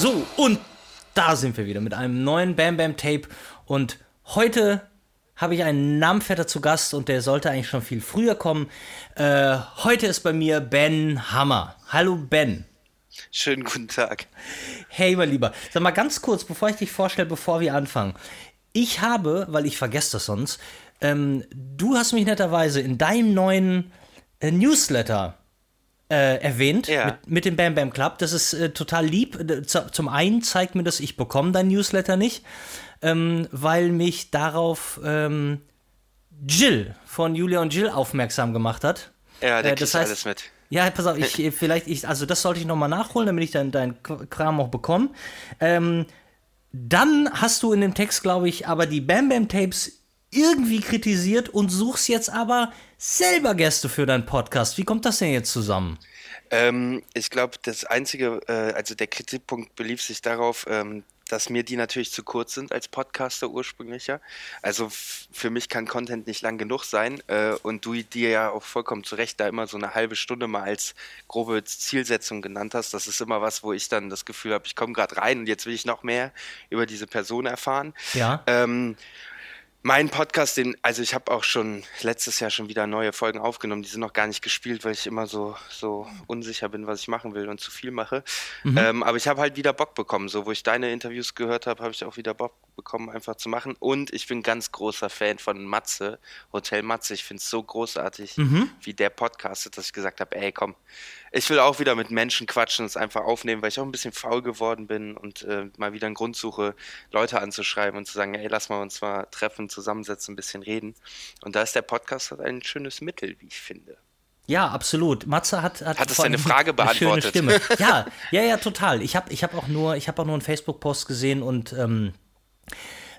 So, und da sind wir wieder mit einem neuen Bam Bam Tape. Und heute habe ich einen Namenvetter zu Gast und der sollte eigentlich schon viel früher kommen. Äh, heute ist bei mir Ben Hammer. Hallo Ben. Schönen guten Tag. Hey, mein Lieber. Sag mal ganz kurz, bevor ich dich vorstelle, bevor wir anfangen. Ich habe, weil ich vergesse das sonst, ähm, du hast mich netterweise in deinem neuen äh, Newsletter äh, erwähnt Ja. mit, mit dem Bam Bam Club. Das ist äh, total lieb. Äh, zu- Zum einen zeigt mir das, ich bekomme dein Newsletter nicht, ähm, weil mich darauf ähm, Jill von Julia und Jill aufmerksam gemacht hat. Ja, der Äh, das heißt- alles mit. Ja, pass auf, ich äh, vielleicht, ich, also das sollte ich nochmal nachholen, damit ich dann deinen Qu- Kram auch bekomme. Ähm, dann hast du in dem Text, glaube ich, aber die Bam Bam Tapes irgendwie kritisiert und suchst jetzt aber selber Gäste für deinen Podcast. Wie kommt das denn jetzt zusammen? Ähm, ich glaube, das einzige, äh, also der Kritikpunkt belief sich darauf, ähm, dass mir die natürlich zu kurz sind als Podcaster ursprünglicher. Also für mich kann Content nicht lang genug sein äh, und du dir ja auch vollkommen zu Recht da immer so eine halbe Stunde mal als grobe Zielsetzung genannt hast. Das ist immer was, wo ich dann das Gefühl habe, ich komme gerade rein und jetzt will ich noch mehr über diese Person erfahren. Ja. Ähm, mein Podcast, den, also ich habe auch schon letztes Jahr schon wieder neue Folgen aufgenommen, die sind noch gar nicht gespielt, weil ich immer so, so unsicher bin, was ich machen will und zu viel mache. Ähm, aber ich habe halt wieder Bock bekommen. So, wo ich deine Interviews gehört habe, habe ich auch wieder Bock bekommen, einfach zu machen. Und ich bin ganz großer Fan von Matze, Hotel Matze. Ich finde es so großartig, wie der podcastet, dass ich gesagt habe, ey, komm, ich will auch wieder mit Menschen quatschen und es einfach aufnehmen, weil ich auch ein bisschen faul geworden bin und äh, mal wieder einen Grund suche, Leute anzuschreiben und zu sagen, ey, lass mal uns mal treffen, zusammensetzen, ein bisschen reden. Und da ist der Podcast halt ein schönes Mittel, wie ich finde. Ja, absolut. Matze hat hat, Hat es deine Frage eine schöne beantwortet? Stimme. Ja, ja, ja, total. Ich habe ich hab auch nur ich habe auch nur einen Facebook Post gesehen und ähm,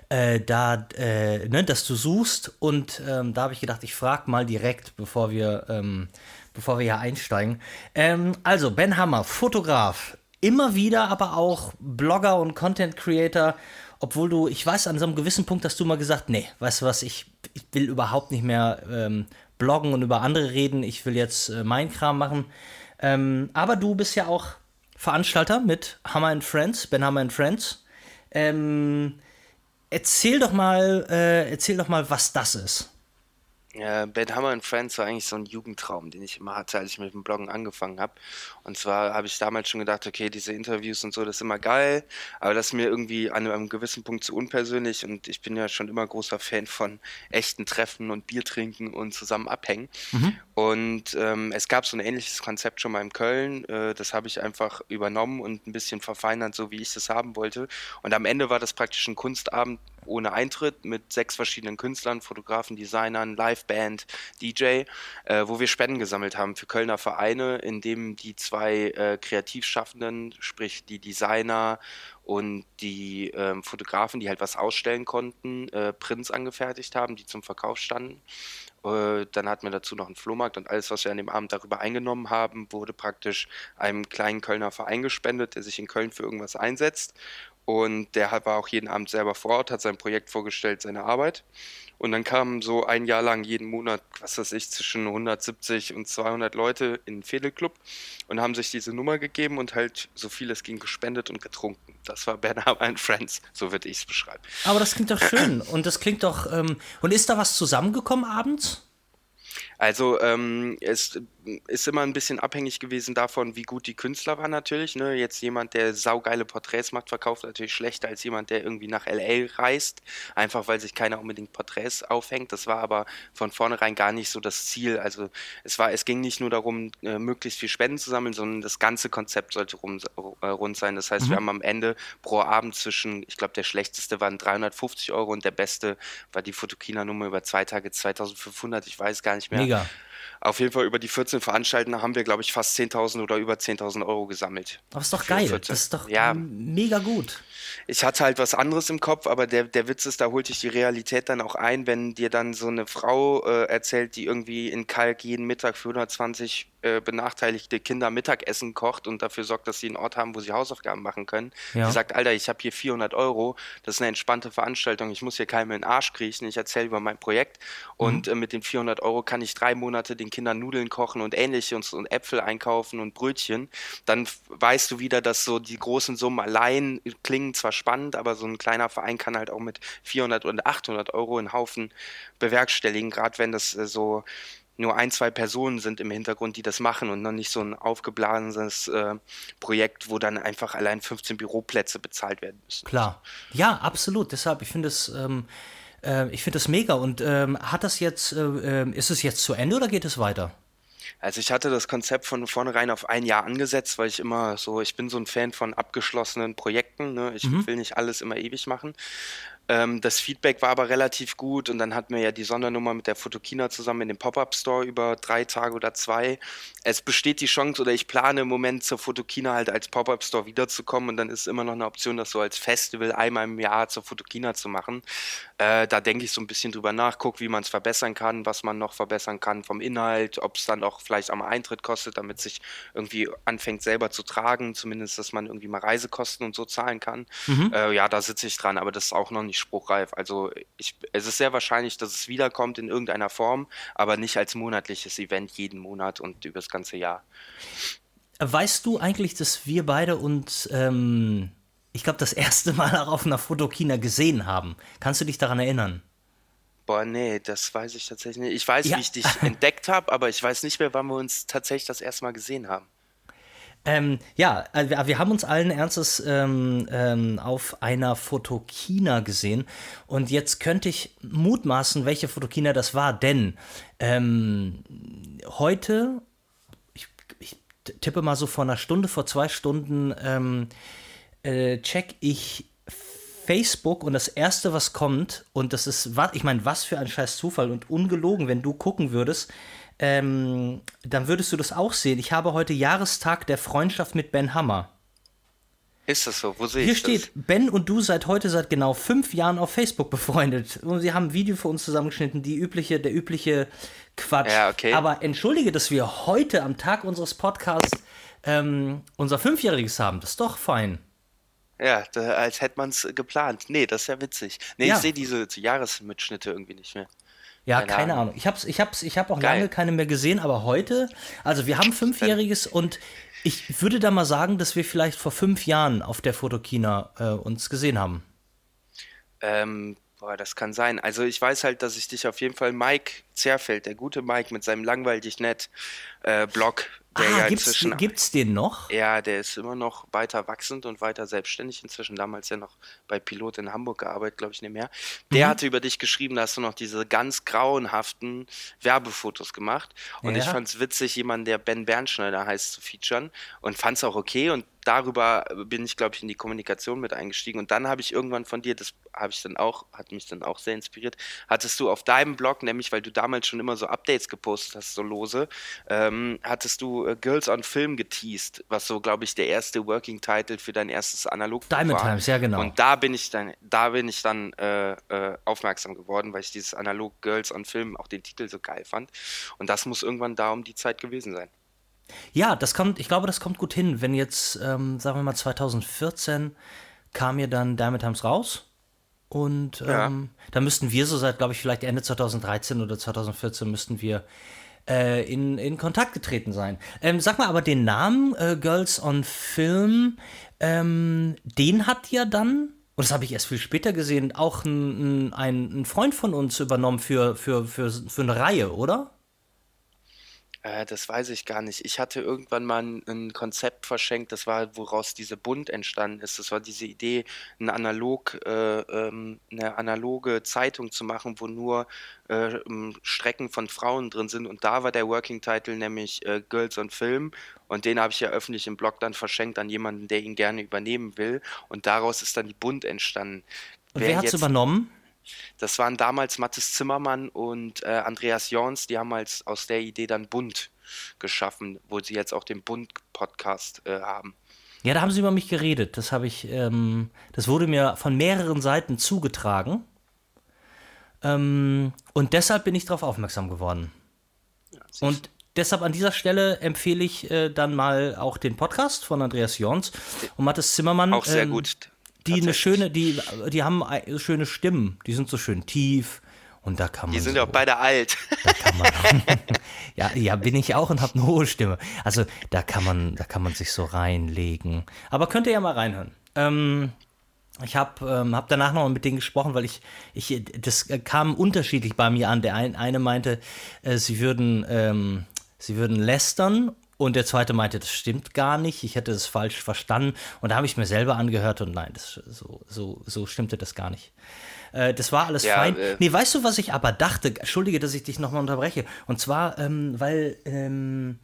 äh, da äh, ne, dass du suchst und ähm, da habe ich gedacht, ich frage mal direkt, bevor wir ähm, bevor wir hier einsteigen. Ähm, also Ben Hammer, Fotograf, immer wieder, aber auch Blogger und Content Creator. Obwohl du, ich weiß, an so einem gewissen Punkt hast du mal gesagt, nee, weißt du was, ich, ich will überhaupt nicht mehr ähm, bloggen und über andere reden, ich will jetzt äh, meinen Kram machen. Ähm, aber du bist ja auch Veranstalter mit Hammer and Friends, Ben Hammer and Friends. Ähm, erzähl doch mal, äh, erzähl doch mal, was das ist. Ja, Ben Hammer and Friends war eigentlich so ein Jugendtraum, den ich immer hatte, als ich mit dem Bloggen angefangen habe. Und zwar habe ich damals schon gedacht, okay, diese Interviews und so, das ist immer geil, aber das ist mir irgendwie an einem gewissen Punkt zu unpersönlich und ich bin ja schon immer großer Fan von echten Treffen und Bier trinken und zusammen abhängen. Und ähm, es gab so ein ähnliches Konzept schon mal in Köln, äh, das habe ich einfach übernommen und ein bisschen verfeinert, so wie ich das haben wollte. Und am Ende war das praktisch ein Kunstabend ohne Eintritt mit sechs verschiedenen Künstlern, Fotografen, Designern, Liveband, DJ, äh, wo wir Spenden gesammelt haben für Kölner Vereine, in dem die zwei äh, Kreativschaffenden, sprich die Designer und die ähm, Fotografen, die halt was ausstellen konnten, äh, Prints angefertigt haben, die zum Verkauf standen. Äh, Dann hatten wir dazu noch einen Flohmarkt und alles, was wir an dem Abend darüber eingenommen haben, wurde praktisch einem kleinen Kölner Verein gespendet, der sich in Köln für irgendwas einsetzt. Und der war auch jeden Abend selber vor Ort, hat sein Projekt vorgestellt, seine Arbeit. Und dann kamen so ein Jahr lang jeden Monat, was weiß ich, zwischen 170 und 200 Leute in den Fädelclub und haben sich diese Nummer gegeben und halt so viel es ging gespendet und getrunken. Das war Bernhard and Friends, so würde ich es beschreiben. Aber das klingt doch schön und das klingt doch. Ähm, und ist da was zusammengekommen abends? Also ähm, es ist immer ein bisschen abhängig gewesen davon, wie gut die Künstler waren natürlich. Ne? Jetzt jemand, der saugeile Porträts macht, verkauft natürlich schlechter als jemand, der irgendwie nach LA reist, einfach weil sich keiner unbedingt Porträts aufhängt. Das war aber von vornherein gar nicht so das Ziel. Also es war, es ging nicht nur darum, äh, möglichst viel Spenden zu sammeln, sondern das ganze Konzept sollte rum, äh, rund sein. Das heißt, wir haben am Ende pro Abend zwischen, ich glaube, der schlechteste waren 350 Euro und der beste war die Fotokina-Nummer über zwei Tage 2500, ich weiß gar nicht mehr. Mega. mega Auf jeden Fall über die 14 Veranstaltungen haben wir, glaube ich, fast 10.000 oder über 10.000 Euro gesammelt. Aber ist doch geil. 14. Das ist doch Ja. mega gut. Ich hatte halt was anderes im Kopf, aber der, der Witz ist, da holt dich die Realität dann auch ein, wenn dir dann so eine Frau äh, erzählt, die irgendwie in Kalk jeden Mittag für 120 äh, benachteiligte Kinder Mittagessen kocht und dafür sorgt, dass sie einen Ort haben, wo sie Hausaufgaben machen können. Ja. Die sagt, Alter, ich habe hier 400 Euro, das ist eine entspannte Veranstaltung, ich muss hier keinem in den Arsch kriechen, ich erzähle über mein Projekt und äh, mit den 400 Euro kann ich drei Monate Monate den Kindern Nudeln kochen und ähnliches und Äpfel einkaufen und Brötchen, dann weißt du wieder, dass so die großen Summen allein klingen zwar spannend, aber so ein kleiner Verein kann halt auch mit 400 und 800 Euro einen Haufen bewerkstelligen, gerade wenn das äh, so nur ein, zwei Personen sind im Hintergrund, die das machen und noch nicht so ein aufgeblasenes äh, Projekt, wo dann einfach allein 15 Büroplätze bezahlt werden müssen. Klar. Ja, absolut. Deshalb, ich finde es. Ähm äh, ich finde das mega. Und ähm, hat das jetzt, äh, ist es jetzt zu Ende oder geht es weiter? Also ich hatte das Konzept von vornherein auf ein Jahr angesetzt, weil ich immer so, ich bin so ein Fan von abgeschlossenen Projekten. Ne? Ich mhm. will nicht alles immer ewig machen. Ähm, das Feedback war aber relativ gut und dann hatten wir ja die Sondernummer mit der Fotokina zusammen in dem Pop-Up-Store über drei Tage oder zwei. Es besteht die Chance oder ich plane im Moment zur Fotokina halt als Pop-Up-Store wiederzukommen und dann ist immer noch eine Option, das so als Festival einmal im Jahr zur Fotokina zu machen. Äh, da denke ich so ein bisschen drüber nach, guck, wie man es verbessern kann, was man noch verbessern kann vom Inhalt, ob es dann auch vielleicht am Eintritt kostet, damit sich irgendwie anfängt selber zu tragen, zumindest, dass man irgendwie mal Reisekosten und so zahlen kann. Mhm. Äh, ja, da sitze ich dran, aber das ist auch noch nicht spruchreif. Also ich, es ist sehr wahrscheinlich, dass es wiederkommt in irgendeiner Form, aber nicht als monatliches Event jeden Monat und über das ganze Jahr. Weißt du eigentlich, dass wir beide uns, ähm, ich glaube, das erste Mal auch auf einer Fotokina gesehen haben? Kannst du dich daran erinnern? Boah, nee, das weiß ich tatsächlich nicht. Ich weiß, ja. wie ich dich entdeckt habe, aber ich weiß nicht mehr, wann wir uns tatsächlich das erste Mal gesehen haben. Ähm, ja, äh, wir, wir, haben uns allen Ernstes ähm, ähm, auf einer Fotokina gesehen und jetzt könnte ich mutmaßen, welche Fotokina das war, denn ähm, heute, tippe mal so vor einer Stunde, vor zwei Stunden, ähm, äh, check ich Facebook und das erste, was kommt, und das ist, ich meine, was für ein scheiß Zufall und ungelogen, wenn du gucken würdest, ähm, dann würdest du das auch sehen. Ich habe heute Jahrestag der Freundschaft mit Ben Hammer. Ist das so? Wo sehe Hier ich Hier steht, Ben und du seid heute seit genau fünf Jahren auf Facebook befreundet. Und sie haben ein Video für uns zusammengeschnitten, die übliche, der übliche Quatsch. Ja, okay. Aber entschuldige, dass wir heute am Tag unseres Podcasts ähm, unser Fünfjähriges haben. Das ist doch fein. Ja, da, als hätte man es geplant. Nee, das ist ja witzig. Nee, ja. ich sehe diese Jahresmitschnitte irgendwie nicht mehr. Ja, keine, keine Ahnung. Ahnung. Ich habe ich hab's, ich hab auch Geil. lange keine mehr gesehen, aber heute, also wir haben Fünfjähriges und ich würde da mal sagen, dass wir vielleicht vor fünf Jahren auf der Fotokina äh, uns gesehen haben. Ähm, boah, das kann sein. Also ich weiß halt, dass ich dich auf jeden Fall Mike Zerfeld, der gute Mike mit seinem langweilig nett äh, Blog der ah, ja gibt's, inzwischen, gibt's den noch? Ja, der ist immer noch weiter wachsend und weiter selbstständig. Inzwischen damals ja noch bei Pilot in Hamburg gearbeitet, glaube ich, nicht mehr. Der mhm. hatte über dich geschrieben, da hast du noch diese ganz grauenhaften Werbefotos gemacht. Und ja. ich fand es witzig, jemanden, der Ben Bernschneider heißt, zu featuren und fand es auch okay. Und darüber bin ich, glaube ich, in die Kommunikation mit eingestiegen. Und dann habe ich irgendwann von dir, das habe ich dann auch, hat mich dann auch sehr inspiriert, hattest du auf deinem Blog, nämlich weil du damals schon immer so Updates gepostet hast, so lose, ähm, hattest du äh, Girls on Film geteased, was so, glaube ich, der erste Working Title für dein erstes Analog Diamond war. Times, ja genau. Und da bin ich dann, da bin ich dann äh, äh, aufmerksam geworden, weil ich dieses Analog Girls on Film auch den Titel so geil fand. Und das muss irgendwann da um die Zeit gewesen sein. Ja, das kommt, ich glaube, das kommt gut hin, wenn jetzt, ähm, sagen wir mal, 2014 kam ja dann Diamond Times raus. Und ähm, ja. da müssten wir so seit, glaube ich, vielleicht Ende 2013 oder 2014 müssten wir äh, in, in Kontakt getreten sein. Ähm, sag mal, aber den Namen äh, Girls on Film, ähm, den hat ja dann, und das habe ich erst viel später gesehen, auch ein, ein, ein Freund von uns übernommen für, für, für, für eine Reihe, oder? Äh, das weiß ich gar nicht. Ich hatte irgendwann mal ein, ein Konzept verschenkt, das war, woraus diese Bund entstanden ist. Das war diese Idee, ein analog, äh, ähm, eine analoge Zeitung zu machen, wo nur äh, Strecken von Frauen drin sind. Und da war der Working Title nämlich äh, Girls on Film. Und den habe ich ja öffentlich im Blog dann verschenkt an jemanden, der ihn gerne übernehmen will. Und daraus ist dann die Bund entstanden. Und wer, wer hat es übernommen? Das waren damals Mathis Zimmermann und äh, Andreas Jorns, die haben als, aus der Idee dann Bund geschaffen, wo sie jetzt auch den Bund-Podcast äh, haben. Ja, da haben sie über mich geredet. Das habe ich, ähm, das wurde mir von mehreren Seiten zugetragen. Ähm, und deshalb bin ich darauf aufmerksam geworden. Ja, und deshalb an dieser Stelle empfehle ich äh, dann mal auch den Podcast von Andreas Jorns und Mathis Zimmermann. Auch sehr ähm, gut die eine schöne, die, die haben schöne Stimmen, die sind so schön tief und da kann man. Die sind so, auch beide alt. Da kann man, Ja, ja, bin ich auch und habe eine hohe Stimme. Also da kann man, da kann man sich so reinlegen. Aber könnt ihr ja mal reinhören. Ähm, ich habe ähm, hab danach noch mit denen gesprochen, weil ich, ich das kam unterschiedlich bei mir an. Der ein, eine meinte, äh, sie würden, ähm, sie würden lästern und der zweite meinte, das stimmt gar nicht, ich hätte das falsch verstanden. Und da habe ich mir selber angehört und nein, das, so, so, so stimmte das gar nicht. Äh, das war alles ja, fein. Äh, nee, weißt du, was ich aber dachte? Entschuldige, dass ich dich nochmal unterbreche. Und zwar, ähm, weil ähm,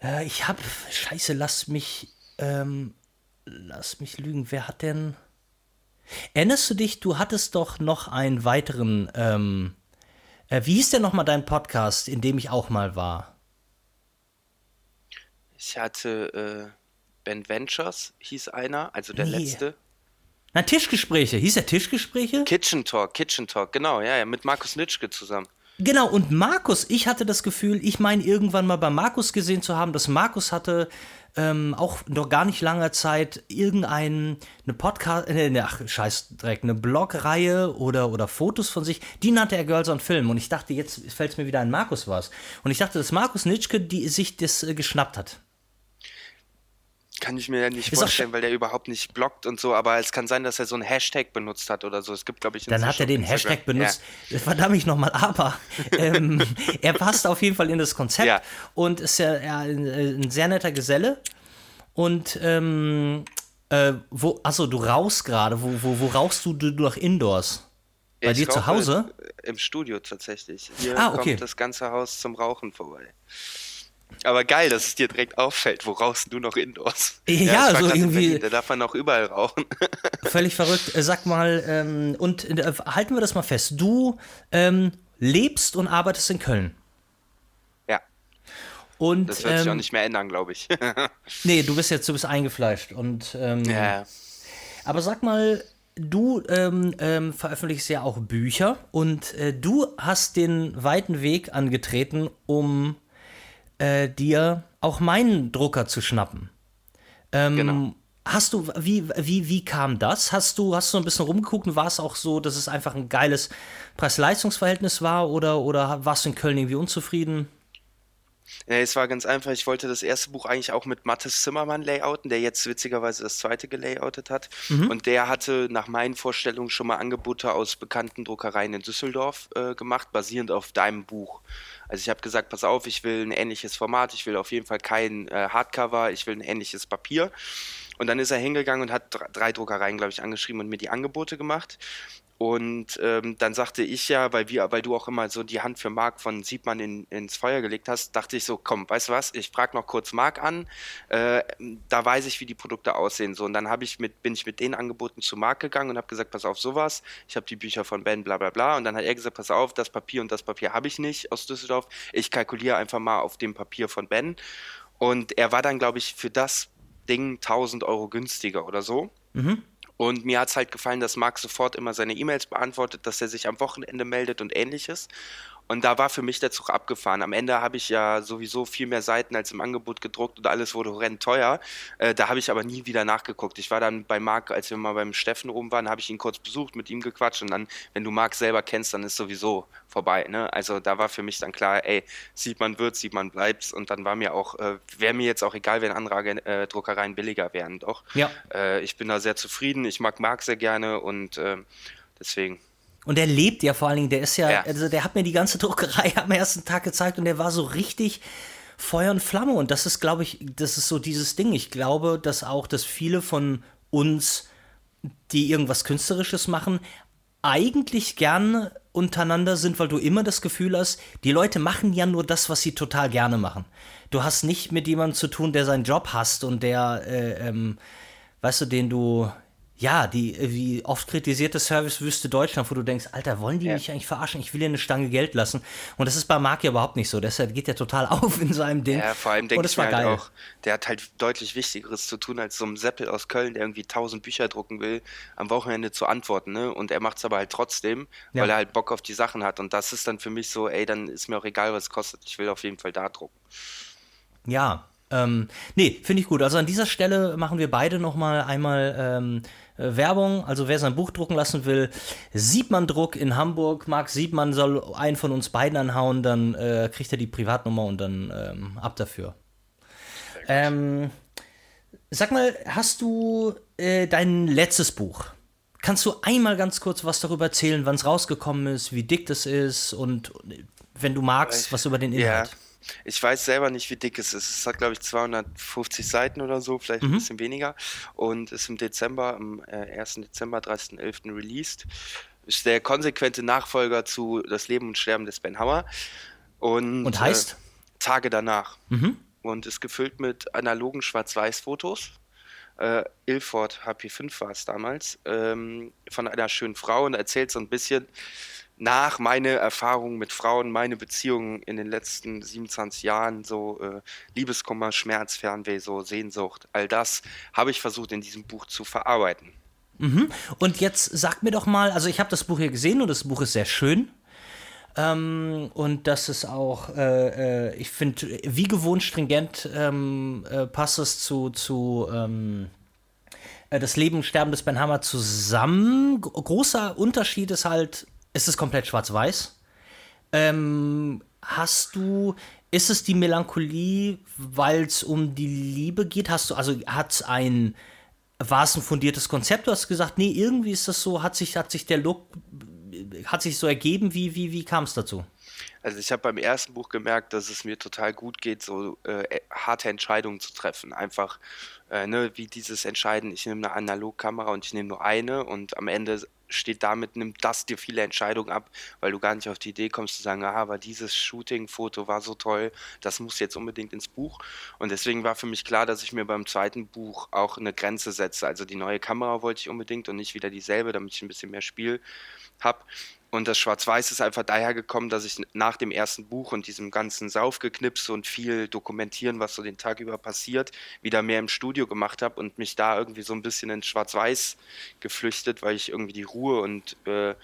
äh, ich habe, scheiße, lass mich, ähm, lass mich lügen. Wer hat denn... Erinnerst du dich, du hattest doch noch einen weiteren, ähm, äh, wie hieß denn nochmal dein Podcast, in dem ich auch mal war? Ich hatte äh, Ben Ventures, hieß einer, also der nee. letzte. Na, Tischgespräche. Hieß der Tischgespräche? Kitchen Talk, Kitchen Talk, genau, ja, ja, mit Markus Nitschke zusammen. Genau, und Markus, ich hatte das Gefühl, ich meine irgendwann mal bei Markus gesehen zu haben, dass Markus hatte ähm, auch noch gar nicht langer Zeit irgendeine Podcast, äh, ne, ach, scheiß Dreck, eine Blogreihe oder, oder Fotos von sich, die nannte er Girls on Film. Und ich dachte, jetzt fällt es mir wieder ein Markus was. Und ich dachte, dass Markus Nitschke die, sich das äh, geschnappt hat. Kann ich mir ja nicht ist vorstellen, weil der überhaupt nicht blockt und so, aber es kann sein, dass er so einen Hashtag benutzt hat oder so. Es gibt, glaube ich, Dann hat er den Instagram. Hashtag benutzt. Ja. Verdammt nochmal, aber ähm, er passt auf jeden Fall in das Konzept ja. und ist ja, ja ein, ein, sehr netter Geselle. Und ähm, äh, wo, achso, du rauchst gerade. Wo, wo, wo rauchst du, du nach Indoors? Bei dir zu Hause? Im Studio tatsächlich. Hier ah, okay. kommt das ganze Haus zum Rauchen vorbei. Aber geil, dass es dir direkt auffällt. Wo rauchst du noch Indoors? Ja, ja so irgendwie. Da darf man auch überall rauchen. Völlig verrückt. Äh, sag mal, ähm, und äh, halten wir das mal fest. Du ähm, lebst und arbeitest in Köln. Ja. Und, das wird ähm, sich auch ähm, nicht mehr ändern, glaube ich. nee, du bist jetzt, du bist eingefleischt. Und, ähm, ja. Aber sag mal, du ähm, ähm, veröffentlichst ja auch Bücher und äh, du hast den weiten Weg angetreten, um äh, dir auch meinen Drucker zu schnappen. Ähm, genau. Hast du, wie, wie, wie kam das? Hast du, hast du ein bisschen rumgeguckt und war es auch so, dass es einfach ein geiles Preis-Leistungs-Verhältnis war oder, oder warst du in Köln irgendwie unzufrieden? Ja, es war ganz einfach. Ich wollte das erste Buch eigentlich auch mit Mathis Zimmermann layouten, der jetzt witzigerweise das zweite gelayoutet hat. Mhm. Und der hatte nach meinen Vorstellungen schon mal Angebote aus bekannten Druckereien in Düsseldorf äh, gemacht, basierend auf deinem Buch. Also ich habe gesagt, pass auf, ich will ein ähnliches Format, ich will auf jeden Fall kein äh, Hardcover, ich will ein ähnliches Papier. Und dann ist er hingegangen und hat drei Druckereien, glaube ich, angeschrieben und mir die Angebote gemacht. Und ähm, dann sagte ich ja, weil wir, weil du auch immer so die Hand für Marc von Siebmann in, ins Feuer gelegt hast, dachte ich so, komm, weißt du was, ich frage noch kurz Marc an, äh, da weiß ich, wie die Produkte aussehen. So, und dann ich mit, bin ich mit den Angeboten zu Marc gegangen und habe gesagt, pass auf, sowas, ich habe die Bücher von Ben, bla bla bla. Und dann hat er gesagt, pass auf, das Papier und das Papier habe ich nicht aus Düsseldorf. Ich kalkuliere einfach mal auf dem Papier von Ben. Und er war dann, glaube ich, für das Ding 1000 Euro günstiger oder so. Mhm. Und mir hat es halt gefallen, dass Marc sofort immer seine E-Mails beantwortet, dass er sich am Wochenende meldet und ähnliches. Und da war für mich der Zug abgefahren. Am Ende habe ich ja sowieso viel mehr Seiten als im Angebot gedruckt und alles wurde horrend teuer. Äh, da habe ich aber nie wieder nachgeguckt. Ich war dann bei Marc, als wir mal beim Steffen oben waren, habe ich ihn kurz besucht, mit ihm gequatscht und dann, wenn du Marc selber kennst, dann ist sowieso vorbei. Ne? Also da war für mich dann klar, ey, sieht man wird, sieht man bleibt. Und dann war mir auch, äh, wäre mir jetzt auch egal, wenn andere äh, Druckereien billiger wären, doch. Ja. Äh, ich bin da sehr zufrieden. Ich mag Marc sehr gerne und äh, deswegen. Und der lebt ja vor allen Dingen, der ist ja, ja, also der hat mir die ganze Druckerei am ersten Tag gezeigt und der war so richtig Feuer und Flamme. Und das ist, glaube ich, das ist so dieses Ding. Ich glaube, dass auch, dass viele von uns, die irgendwas Künstlerisches machen, eigentlich gerne untereinander sind, weil du immer das Gefühl hast, die Leute machen ja nur das, was sie total gerne machen. Du hast nicht mit jemandem zu tun, der seinen Job hasst und der, äh, ähm, weißt du, den du, ja, die wie oft kritisierte Servicewüste Deutschland, wo du denkst, Alter, wollen die ja. mich eigentlich verarschen? Ich will dir eine Stange Geld lassen. Und das ist bei Marc ja überhaupt nicht so. Deshalb geht er total auf in seinem Ding. Ja, vor allem denke ich mir halt auch, der hat halt deutlich Wichtigeres zu tun, als so ein Seppel aus Köln, der irgendwie tausend Bücher drucken will, am Wochenende zu antworten. Ne? Und er macht es aber halt trotzdem, ja. weil er halt Bock auf die Sachen hat. Und das ist dann für mich so, ey, dann ist mir auch egal, was es kostet. Ich will auf jeden Fall da drucken. Ja, Ähm, nee, finde ich gut. Also an dieser Stelle machen wir beide nochmal einmal ähm, äh, Werbung. Also wer sein Buch drucken lassen will, Siebmann Druck in Hamburg. Marc Siebmann soll einen von uns beiden anhauen, dann äh, kriegt er die Privatnummer und dann ähm, ab dafür. Ähm, sag mal, hast du äh, dein letztes Buch? Kannst du einmal ganz kurz was darüber erzählen, wann es rausgekommen ist, wie dick das ist und wenn du magst, was über den Inhalt? Ja. Ich weiß selber nicht, wie dick es ist. Es hat, glaube ich, 250 Seiten oder so, vielleicht mhm. ein bisschen weniger. Und ist im Dezember, am äh, 1. Dezember, 30.11. released. Ist der konsequente Nachfolger zu Das Leben und Sterben des Ben Hammer. Und, und heißt? Äh, Tage danach. Mhm. Und ist gefüllt mit analogen Schwarz-Weiß-Fotos. Äh, Ilford HP5 war es damals, ähm, von einer schönen Frau und erzählt so ein bisschen, nach meine Erfahrungen mit Frauen, meine Beziehungen in den letzten 27 Jahren, so äh, Liebeskummer, Schmerz, Fernweh, so Sehnsucht, all das habe ich versucht in diesem Buch zu verarbeiten. Mhm. Und jetzt sag mir doch mal, also ich habe das Buch hier gesehen und das Buch ist sehr schön. Ähm, und das ist auch, äh, äh, ich finde, wie gewohnt stringent ähm, äh, passt es zu, zu ähm, äh, das Leben und Sterben des Ben Hammer zusammen. Großer Unterschied ist halt, ist es komplett schwarz-weiß. Ähm, hast du, ist es die Melancholie, weil es um die Liebe geht? Hast du, also hat es ein, war es ein fundiertes Konzept? Du hast gesagt, nee, irgendwie ist das so, hat sich, hat sich der Look, hat sich so ergeben, wie, wie, wie kam es dazu? Also ich habe beim ersten Buch gemerkt, dass es mir total gut geht, so äh, harte Entscheidungen zu treffen. Einfach äh, ne, wie dieses Entscheiden, ich nehme eine Analogkamera und ich nehme nur eine und am Ende steht damit, nimmt das dir viele Entscheidungen ab, weil du gar nicht auf die Idee kommst zu sagen, aha, aber dieses Shooting-Foto war so toll, das muss jetzt unbedingt ins Buch. Und deswegen war für mich klar, dass ich mir beim zweiten Buch auch eine Grenze setze. Also die neue Kamera wollte ich unbedingt und nicht wieder dieselbe, damit ich ein bisschen mehr Spiel habe. Und das Schwarz-Weiß ist einfach daher gekommen, dass ich nach dem ersten Buch und diesem ganzen Saufgeknipse und viel dokumentieren, was so den Tag über passiert, wieder mehr im Studio gemacht habe und mich da irgendwie so ein bisschen in Schwarz-Weiß geflüchtet, weil ich irgendwie die Ruhe und äh,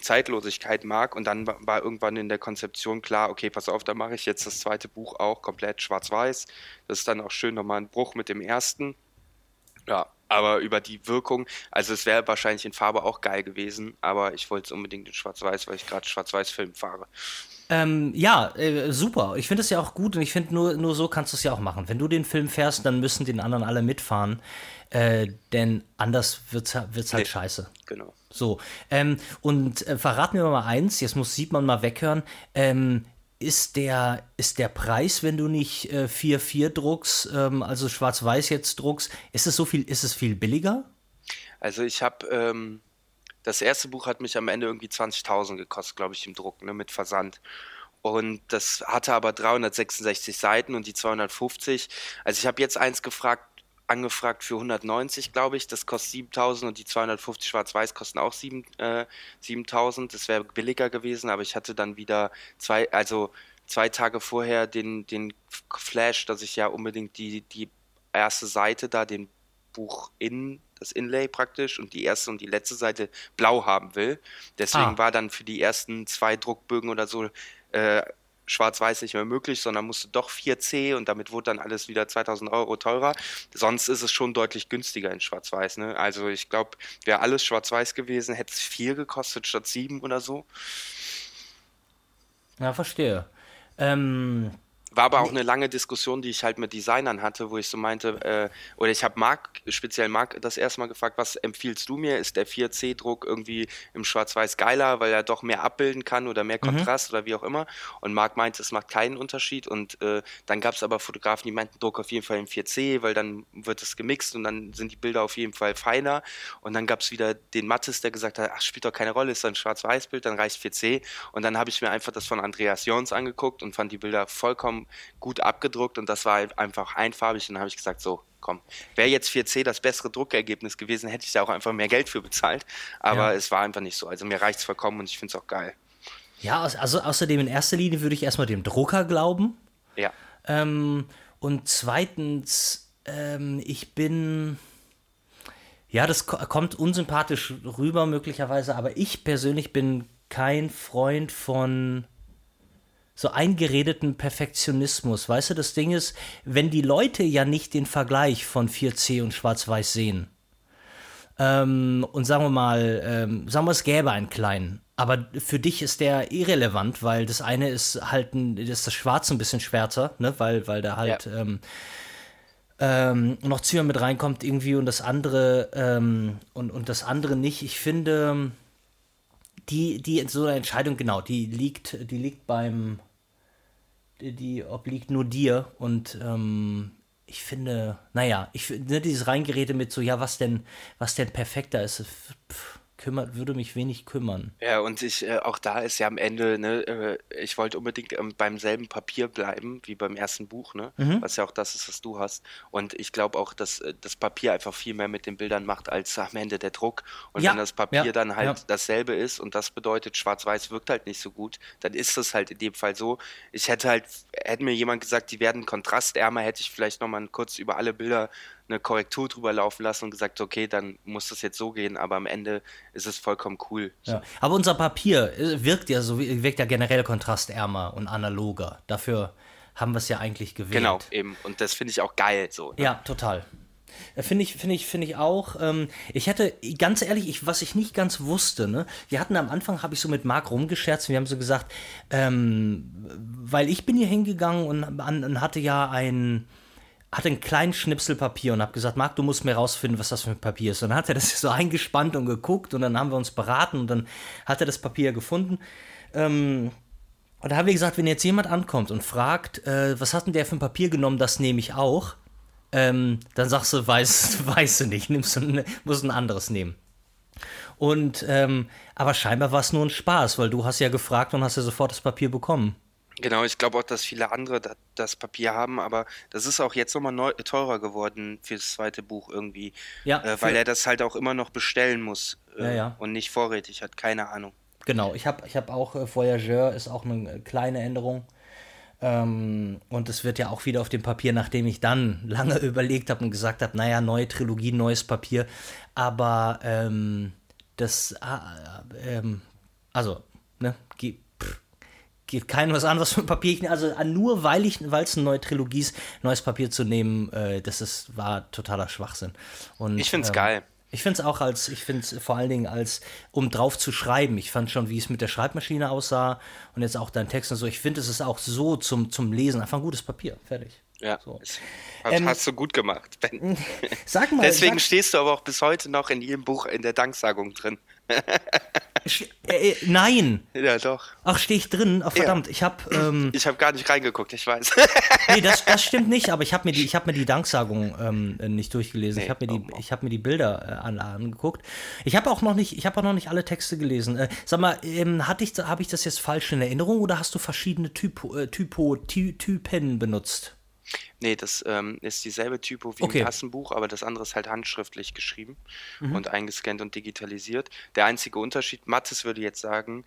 Zeitlosigkeit mag. Und dann war irgendwann in der Konzeption klar, okay, pass auf, da mache ich jetzt das zweite Buch auch komplett Schwarz-Weiß. Das ist dann auch schön nochmal ein Bruch mit dem ersten. Ja, aber über die Wirkung, also es wäre wahrscheinlich in Farbe auch geil gewesen, aber ich wollte es unbedingt in Schwarz-Weiß, weil ich gerade Schwarz-Weiß-Film fahre. Ähm, ja, äh, super. Ich finde es ja auch gut und ich finde, nur, nur so kannst du es ja auch machen. Wenn du den Film fährst, dann müssen den anderen alle mitfahren, äh, denn anders wird es halt nee, scheiße. Genau. So, ähm, und äh, verrat mir mal eins, jetzt muss sieht man mal weghören. Ähm, ist der, ist der Preis, wenn du nicht äh, 4-4 druckst, ähm, also schwarz-weiß jetzt druckst, ist es so viel, ist es viel billiger? Also ich habe, ähm, das erste Buch hat mich am Ende irgendwie 20.000 gekostet, glaube ich, im Druck, ne, mit Versand. Und das hatte aber 366 Seiten und die 250. Also ich habe jetzt eins gefragt, angefragt für 190, glaube ich. Das kostet 7000 und die 250 Schwarz-Weiß kosten auch 7, äh, 7000. Das wäre billiger gewesen, aber ich hatte dann wieder zwei, also zwei Tage vorher den, den Flash, dass ich ja unbedingt die, die erste Seite da, den Buch in, das Inlay praktisch und die erste und die letzte Seite blau haben will. Deswegen ah. war dann für die ersten zwei Druckbögen oder so äh, schwarz-weiß nicht mehr möglich, sondern musste doch 4C und damit wurde dann alles wieder 2000 Euro teurer. Sonst ist es schon deutlich günstiger in schwarz-weiß. Ne? Also ich glaube, wäre alles schwarz-weiß gewesen, hätte es 4 gekostet statt 7 oder so. Ja, verstehe. Ähm, war aber auch eine lange Diskussion, die ich halt mit Designern hatte, wo ich so meinte, äh, oder ich habe Marc, speziell Marc, das erste Mal gefragt, was empfiehlst du mir? Ist der 4C-Druck irgendwie im Schwarz-Weiß geiler, weil er doch mehr abbilden kann oder mehr mhm. Kontrast mhm. oder wie auch immer? Und Marc meinte, es macht keinen Unterschied. Und äh, dann gab es aber Fotografen, die meinten, Druck auf jeden Fall im 4C, weil dann wird es gemixt und dann sind die Bilder auf jeden Fall feiner. Und dann gab es wieder den Mattes, der gesagt hat, ach, spielt doch keine Rolle, ist ein Schwarz-Weiß-Bild, dann reicht 4C. Und dann habe ich mir einfach das von Andreas Jons angeguckt und fand die Bilder vollkommen gut abgedruckt und das war einfach einfarbig. Und dann habe ich gesagt, so, komm, wäre jetzt 4C das bessere Druckergebnis gewesen, hätte ich da auch einfach mehr Geld für bezahlt. Aber ja. es war einfach nicht so. Also mir reicht es vollkommen und ich finde es auch geil. Ja, also außerdem in erster Linie würde ich erstmal dem Drucker glauben. Ja. Ähm, und zweitens, ähm, ich bin. Ja, das kommt unsympathisch rüber möglicherweise, aber ich persönlich bin kein Freund von so eingeredeten Perfektionismus. Weißt du, das Ding ist, wenn die Leute ja nicht den Vergleich von 4C und Schwarz-Weiß sehen, ähm, und sagen wir mal, ähm, sagen wir, es gäbe einen kleinen, aber für dich ist der irrelevant, weil das eine ist halt ein, ist das Schwarz ein bisschen schwärzer, ne? weil, weil da halt ja. ähm, ähm, noch Zimmer mit reinkommt irgendwie und das andere ähm, und, und das andere nicht. Ich finde, die, die so eine Entscheidung, genau, die liegt, die liegt beim, die, die obliegt nur dir und ähm, ich finde, naja, ich ne, dieses Reingerede mit so, ja, was denn, was denn perfekter ist, pff, kümmert, würde mich wenig kümmern. Ja, und ich, äh, auch da ist ja am Ende, ne, äh, ich wollte unbedingt ähm, beim selben Papier bleiben, wie beim ersten Buch, ne? Mhm. Was ja auch das ist, was du hast. Und ich glaube auch, dass äh, das Papier einfach viel mehr mit den Bildern macht, als am Ende der Druck. Und ja. wenn das Papier ja. dann halt ja. dasselbe ist und das bedeutet, schwarz-weiß wirkt halt nicht so gut, dann ist es halt in dem Fall so. Ich hätte halt, hätte mir jemand gesagt, die werden kontrastärmer, hätte ich vielleicht nochmal kurz über alle Bilder eine Korrektur drüber laufen lassen und gesagt, okay, dann muss das jetzt so gehen, aber am Ende ist es vollkommen cool. Ja. Aber unser Papier äh, wirkt ja so, wirkt ja generell kontrastärmer und analoger. Dafür haben wir es ja eigentlich gewählt. Genau, eben. Und das finde ich auch geil so. Ne? Ja, total. Äh, finde ich, finde ich, finde ich auch. Ähm, ich hätte, ganz ehrlich, ich, was ich nicht ganz wusste, ne, wir hatten am Anfang, habe ich so mit Marc rumgescherzt und wir haben so gesagt, ähm, weil ich bin hier hingegangen und, und hatte ja ein, hatte einen kleinen Schnipsel Papier und habe gesagt, Marc, du musst mir rausfinden, was das für ein Papier ist. Und dann hat er das so eingespannt und geguckt und dann haben wir uns beraten und dann hat er das Papier gefunden. Ähm, und da haben wir gesagt, wenn jetzt jemand ankommt und fragt, äh, was hat denn der für ein Papier genommen, das nehme ich auch, ähm, dann sagst du, weiß, weißt du nicht, nimmst du, musst ein anderes nehmen. Und, ähm, aber scheinbar war es nur ein Spaß, weil du hast ja gefragt und hast ja sofort das Papier bekommen. Genau, ich glaube auch, dass viele andere da, das Papier haben, aber das ist auch jetzt nochmal neu, teurer geworden für das zweite Buch irgendwie. Ja, äh, weil er das halt auch immer noch bestellen muss äh, ja, ja. und nicht vorrätig hat, keine Ahnung. Genau, ich habe ich hab auch äh, Voyageur, ist auch eine kleine Änderung. Ähm, und es wird ja auch wieder auf dem Papier, nachdem ich dann lange überlegt habe und gesagt habe, naja, neue Trilogie, neues Papier. Aber ähm, das, äh, ähm, also, ne, geht keinem was anderes für Papier. Also nur weil ich, weil es eine neue Trilogie ist, neues Papier zu nehmen, äh, das ist, war totaler Schwachsinn. Und, ich finde es ähm, geil. Ich finde es auch als, ich finde es vor allen Dingen als, um drauf zu schreiben. Ich fand schon, wie es mit der Schreibmaschine aussah und jetzt auch dein Text und so. Ich finde, es ist auch so zum, zum Lesen einfach ein gutes Papier. Fertig. Ja, so. hast, ähm, hast, du gut gemacht, Ben. Sag mal. Deswegen sag, stehst du aber auch bis heute noch in jedem Buch in der Danksagung drin. Äh, äh, nein. Ja, doch. Ach, stehe ich drin? Ach, verdammt, ja. ich habe. Ähm, ich habe gar nicht reingeguckt, ich weiß. nee, das, das stimmt nicht, aber ich habe mir, die, hab mir die Danksagung ähm, nicht durchgelesen. Nee, ich habe mir, die, hab mir die Bilder äh, an, angeguckt. Ich habe auch, noch nicht, hab auch noch nicht alle Texte gelesen. Äh, sag mal, ähm, ich, habe ich das jetzt falsch in Erinnerung oder hast du verschiedene Typo, äh, Typo, Ty, Typen benutzt? Nee, das ähm, ist dieselbe Typo wie okay. im ersten Buch, aber das andere ist halt handschriftlich geschrieben mhm. und eingescannt und digitalisiert. Der einzige Unterschied, Mattes würde jetzt sagen,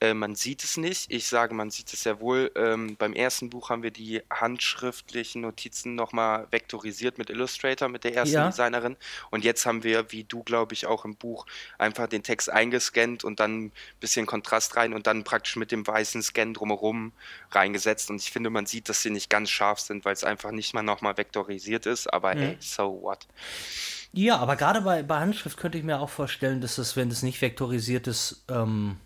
äh, man sieht es nicht. Ich sage, man sieht es sehr wohl. Ähm, beim ersten Buch haben wir die handschriftlichen Notizen nochmal vektorisiert mit Illustrator, mit der ersten ja. Designerin. Und jetzt haben wir, wie du, glaube ich, auch im Buch, einfach den Text eingescannt und dann ein bisschen Kontrast rein und dann praktisch mit dem weißen Scan drumherum reingesetzt. Und ich finde, man sieht, dass sie nicht ganz scharf sind, weil es einfach nicht mal nochmal vektorisiert ist, aber mhm. ey, so what. Ja, aber gerade bei, bei Handschrift könnte ich mir auch vorstellen, dass es, wenn es nicht vektorisiert ist, ähm,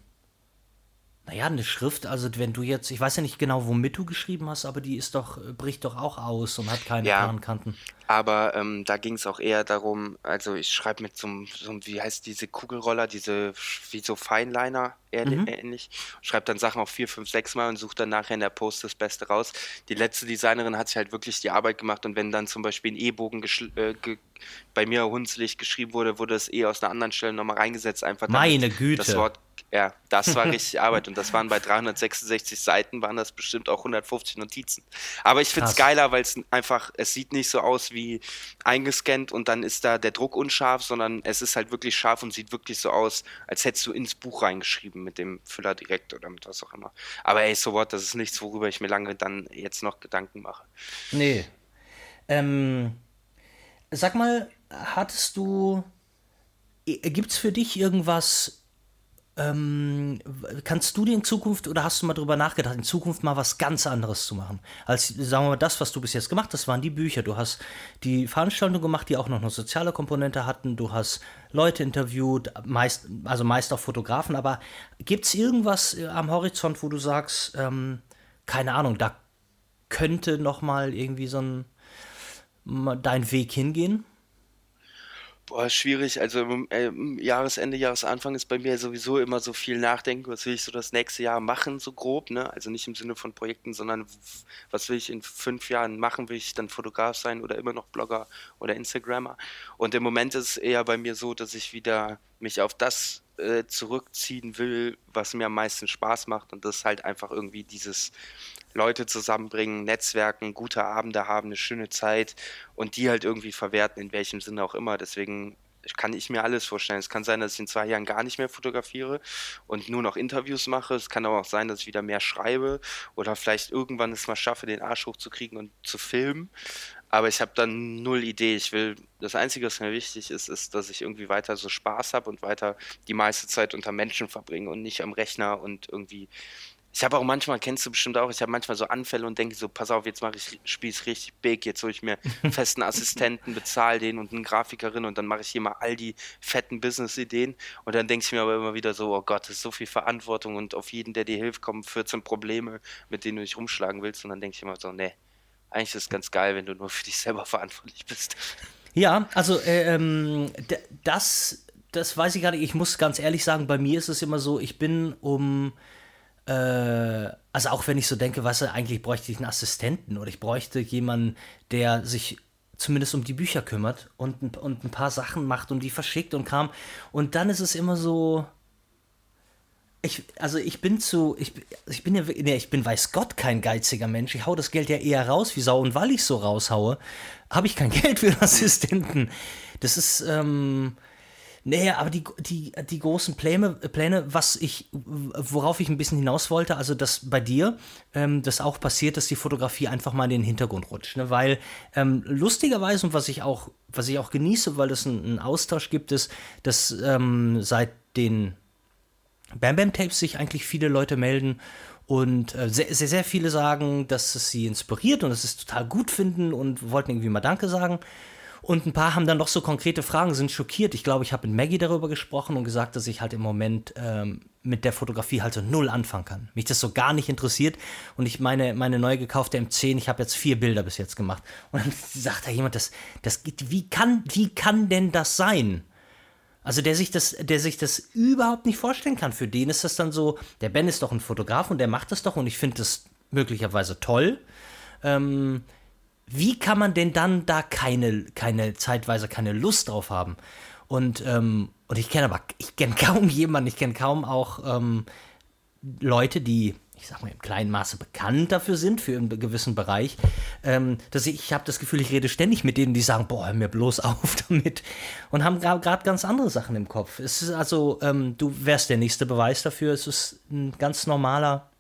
naja, eine Schrift, also wenn du jetzt, ich weiß ja nicht genau, womit du geschrieben hast, aber die ist doch, bricht doch auch aus und hat keine ja, klaren Kanten. Aber ähm, da ging es auch eher darum, also ich schreibe mit so einem, so wie heißt diese Kugelroller, diese, wie so Feinliner mhm. ähnlich, schreibe dann Sachen auch vier, fünf, sechs Mal und suche dann nachher in der Post das Beste raus. Die letzte Designerin hat sich halt wirklich die Arbeit gemacht und wenn dann zum Beispiel ein E-Bogen äh, bei mir hunzlig geschrieben wurde, wurde es eh aus einer anderen Stelle nochmal reingesetzt, einfach Meine Güte. das Wort ja, das war richtig Arbeit und das waren bei 366 Seiten, waren das bestimmt auch 150 Notizen. Aber ich finde es geiler, weil es einfach, es sieht nicht so aus wie eingescannt und dann ist da der Druck unscharf, sondern es ist halt wirklich scharf und sieht wirklich so aus, als hättest du ins Buch reingeschrieben mit dem Füller direkt oder mit was auch immer. Aber ey, so what, das ist nichts, worüber ich mir lange dann jetzt noch Gedanken mache. Nee. Ähm, sag mal, hattest du, gibt es für dich irgendwas kannst du dir in Zukunft oder hast du mal drüber nachgedacht, in Zukunft mal was ganz anderes zu machen? Als, sagen wir mal, das, was du bis jetzt gemacht hast, waren die Bücher. Du hast die Veranstaltung gemacht, die auch noch eine soziale Komponente hatten. Du hast Leute interviewt, meist, also meist auch Fotografen. Aber gibt es irgendwas äh, am Horizont, wo du sagst, ähm, keine Ahnung, da könnte noch mal irgendwie so ein dein Weg hingehen? Boah, schwierig. Also äh, Jahresende, Jahresanfang ist bei mir sowieso immer so viel Nachdenken, was will ich so das nächste Jahr machen, so grob, ne? Also nicht im Sinne von Projekten, sondern was will ich in fünf Jahren machen? Will ich dann Fotograf sein oder immer noch Blogger oder Instagrammer? Und im Moment ist es eher bei mir so, dass ich wieder mich auf das äh, zurückziehen will, was mir am meisten Spaß macht. Und das ist halt einfach irgendwie dieses Leute zusammenbringen, Netzwerken, gute Abende haben, eine schöne Zeit und die halt irgendwie verwerten, in welchem Sinne auch immer. Deswegen kann ich mir alles vorstellen. Es kann sein, dass ich in zwei Jahren gar nicht mehr fotografiere und nur noch Interviews mache. Es kann aber auch sein, dass ich wieder mehr schreibe oder vielleicht irgendwann es mal schaffe, den Arsch hochzukriegen und zu filmen. Aber ich habe dann null Idee. Ich will, das Einzige, was mir wichtig ist, ist, dass ich irgendwie weiter so Spaß habe und weiter die meiste Zeit unter Menschen verbringe und nicht am Rechner und irgendwie ich habe auch manchmal, kennst du bestimmt auch, ich habe manchmal so Anfälle und denke so, pass auf, jetzt mache ich, spiele es richtig big, jetzt hole ich mir einen festen Assistenten, bezahle den und eine Grafikerin und dann mache ich hier mal all die fetten Business-Ideen und dann denke ich mir aber immer wieder so, oh Gott, das ist so viel Verantwortung und auf jeden, der dir hilft, kommen 14 Probleme, mit denen du dich rumschlagen willst und dann denke ich immer so, nee, eigentlich ist es ganz geil, wenn du nur für dich selber verantwortlich bist. Ja, also äh, ähm, das, das weiß ich gar nicht, ich muss ganz ehrlich sagen, bei mir ist es immer so, ich bin um also auch wenn ich so denke, was eigentlich bräuchte ich einen Assistenten oder ich bräuchte jemanden, der sich zumindest um die Bücher kümmert und, und ein paar Sachen macht und die verschickt und kam. Und dann ist es immer so. Ich, also ich bin zu, ich, ich bin ja, nee, ich bin weiß Gott kein geiziger Mensch. Ich hau das Geld ja eher raus wie Sau und weil ich so raushaue, habe ich kein Geld für einen Assistenten. Das ist, ähm, naja, aber die, die, die großen Pläne, Pläne, was ich, worauf ich ein bisschen hinaus wollte, also dass bei dir ähm, das auch passiert, dass die Fotografie einfach mal in den Hintergrund rutscht. Ne? Weil ähm, lustigerweise und was ich auch, was ich auch genieße, weil es einen, Austausch gibt, ist, dass ähm, seit den Bam Bam Tapes sich eigentlich viele Leute melden und äh, sehr, sehr, sehr viele sagen, dass es sie inspiriert und dass sie es total gut finden und wollten irgendwie mal Danke sagen. Und ein paar haben dann noch so konkrete Fragen, sind schockiert. Ich glaube, ich habe mit Maggie darüber gesprochen und gesagt, dass ich halt im Moment ähm, mit der Fotografie halt so null anfangen kann. Mich das so gar nicht interessiert. Und ich meine, meine neu gekaufte M10, ich habe jetzt vier Bilder bis jetzt gemacht. Und dann sagt da jemand, das, das geht, wie kann, wie kann denn das sein? Also der sich das, der sich das überhaupt nicht vorstellen kann. Für den ist das dann so, der Ben ist doch ein Fotograf und der macht das doch und ich finde das möglicherweise toll. Ähm, wie kann man denn dann da keine, keine zeitweise keine Lust drauf haben? Und, ähm, und ich kenne aber, ich kenne kaum jemanden, ich kenne kaum auch ähm, Leute, die, ich sag mal, im kleinen Maße bekannt dafür sind, für einen gewissen Bereich. Ähm, dass ich ich habe das Gefühl, ich rede ständig mit denen, die sagen, boah, hör mir bloß auf damit. Und haben gerade ganz andere Sachen im Kopf. Es ist also, ähm, du wärst der nächste Beweis dafür. Es ist ein ganz normaler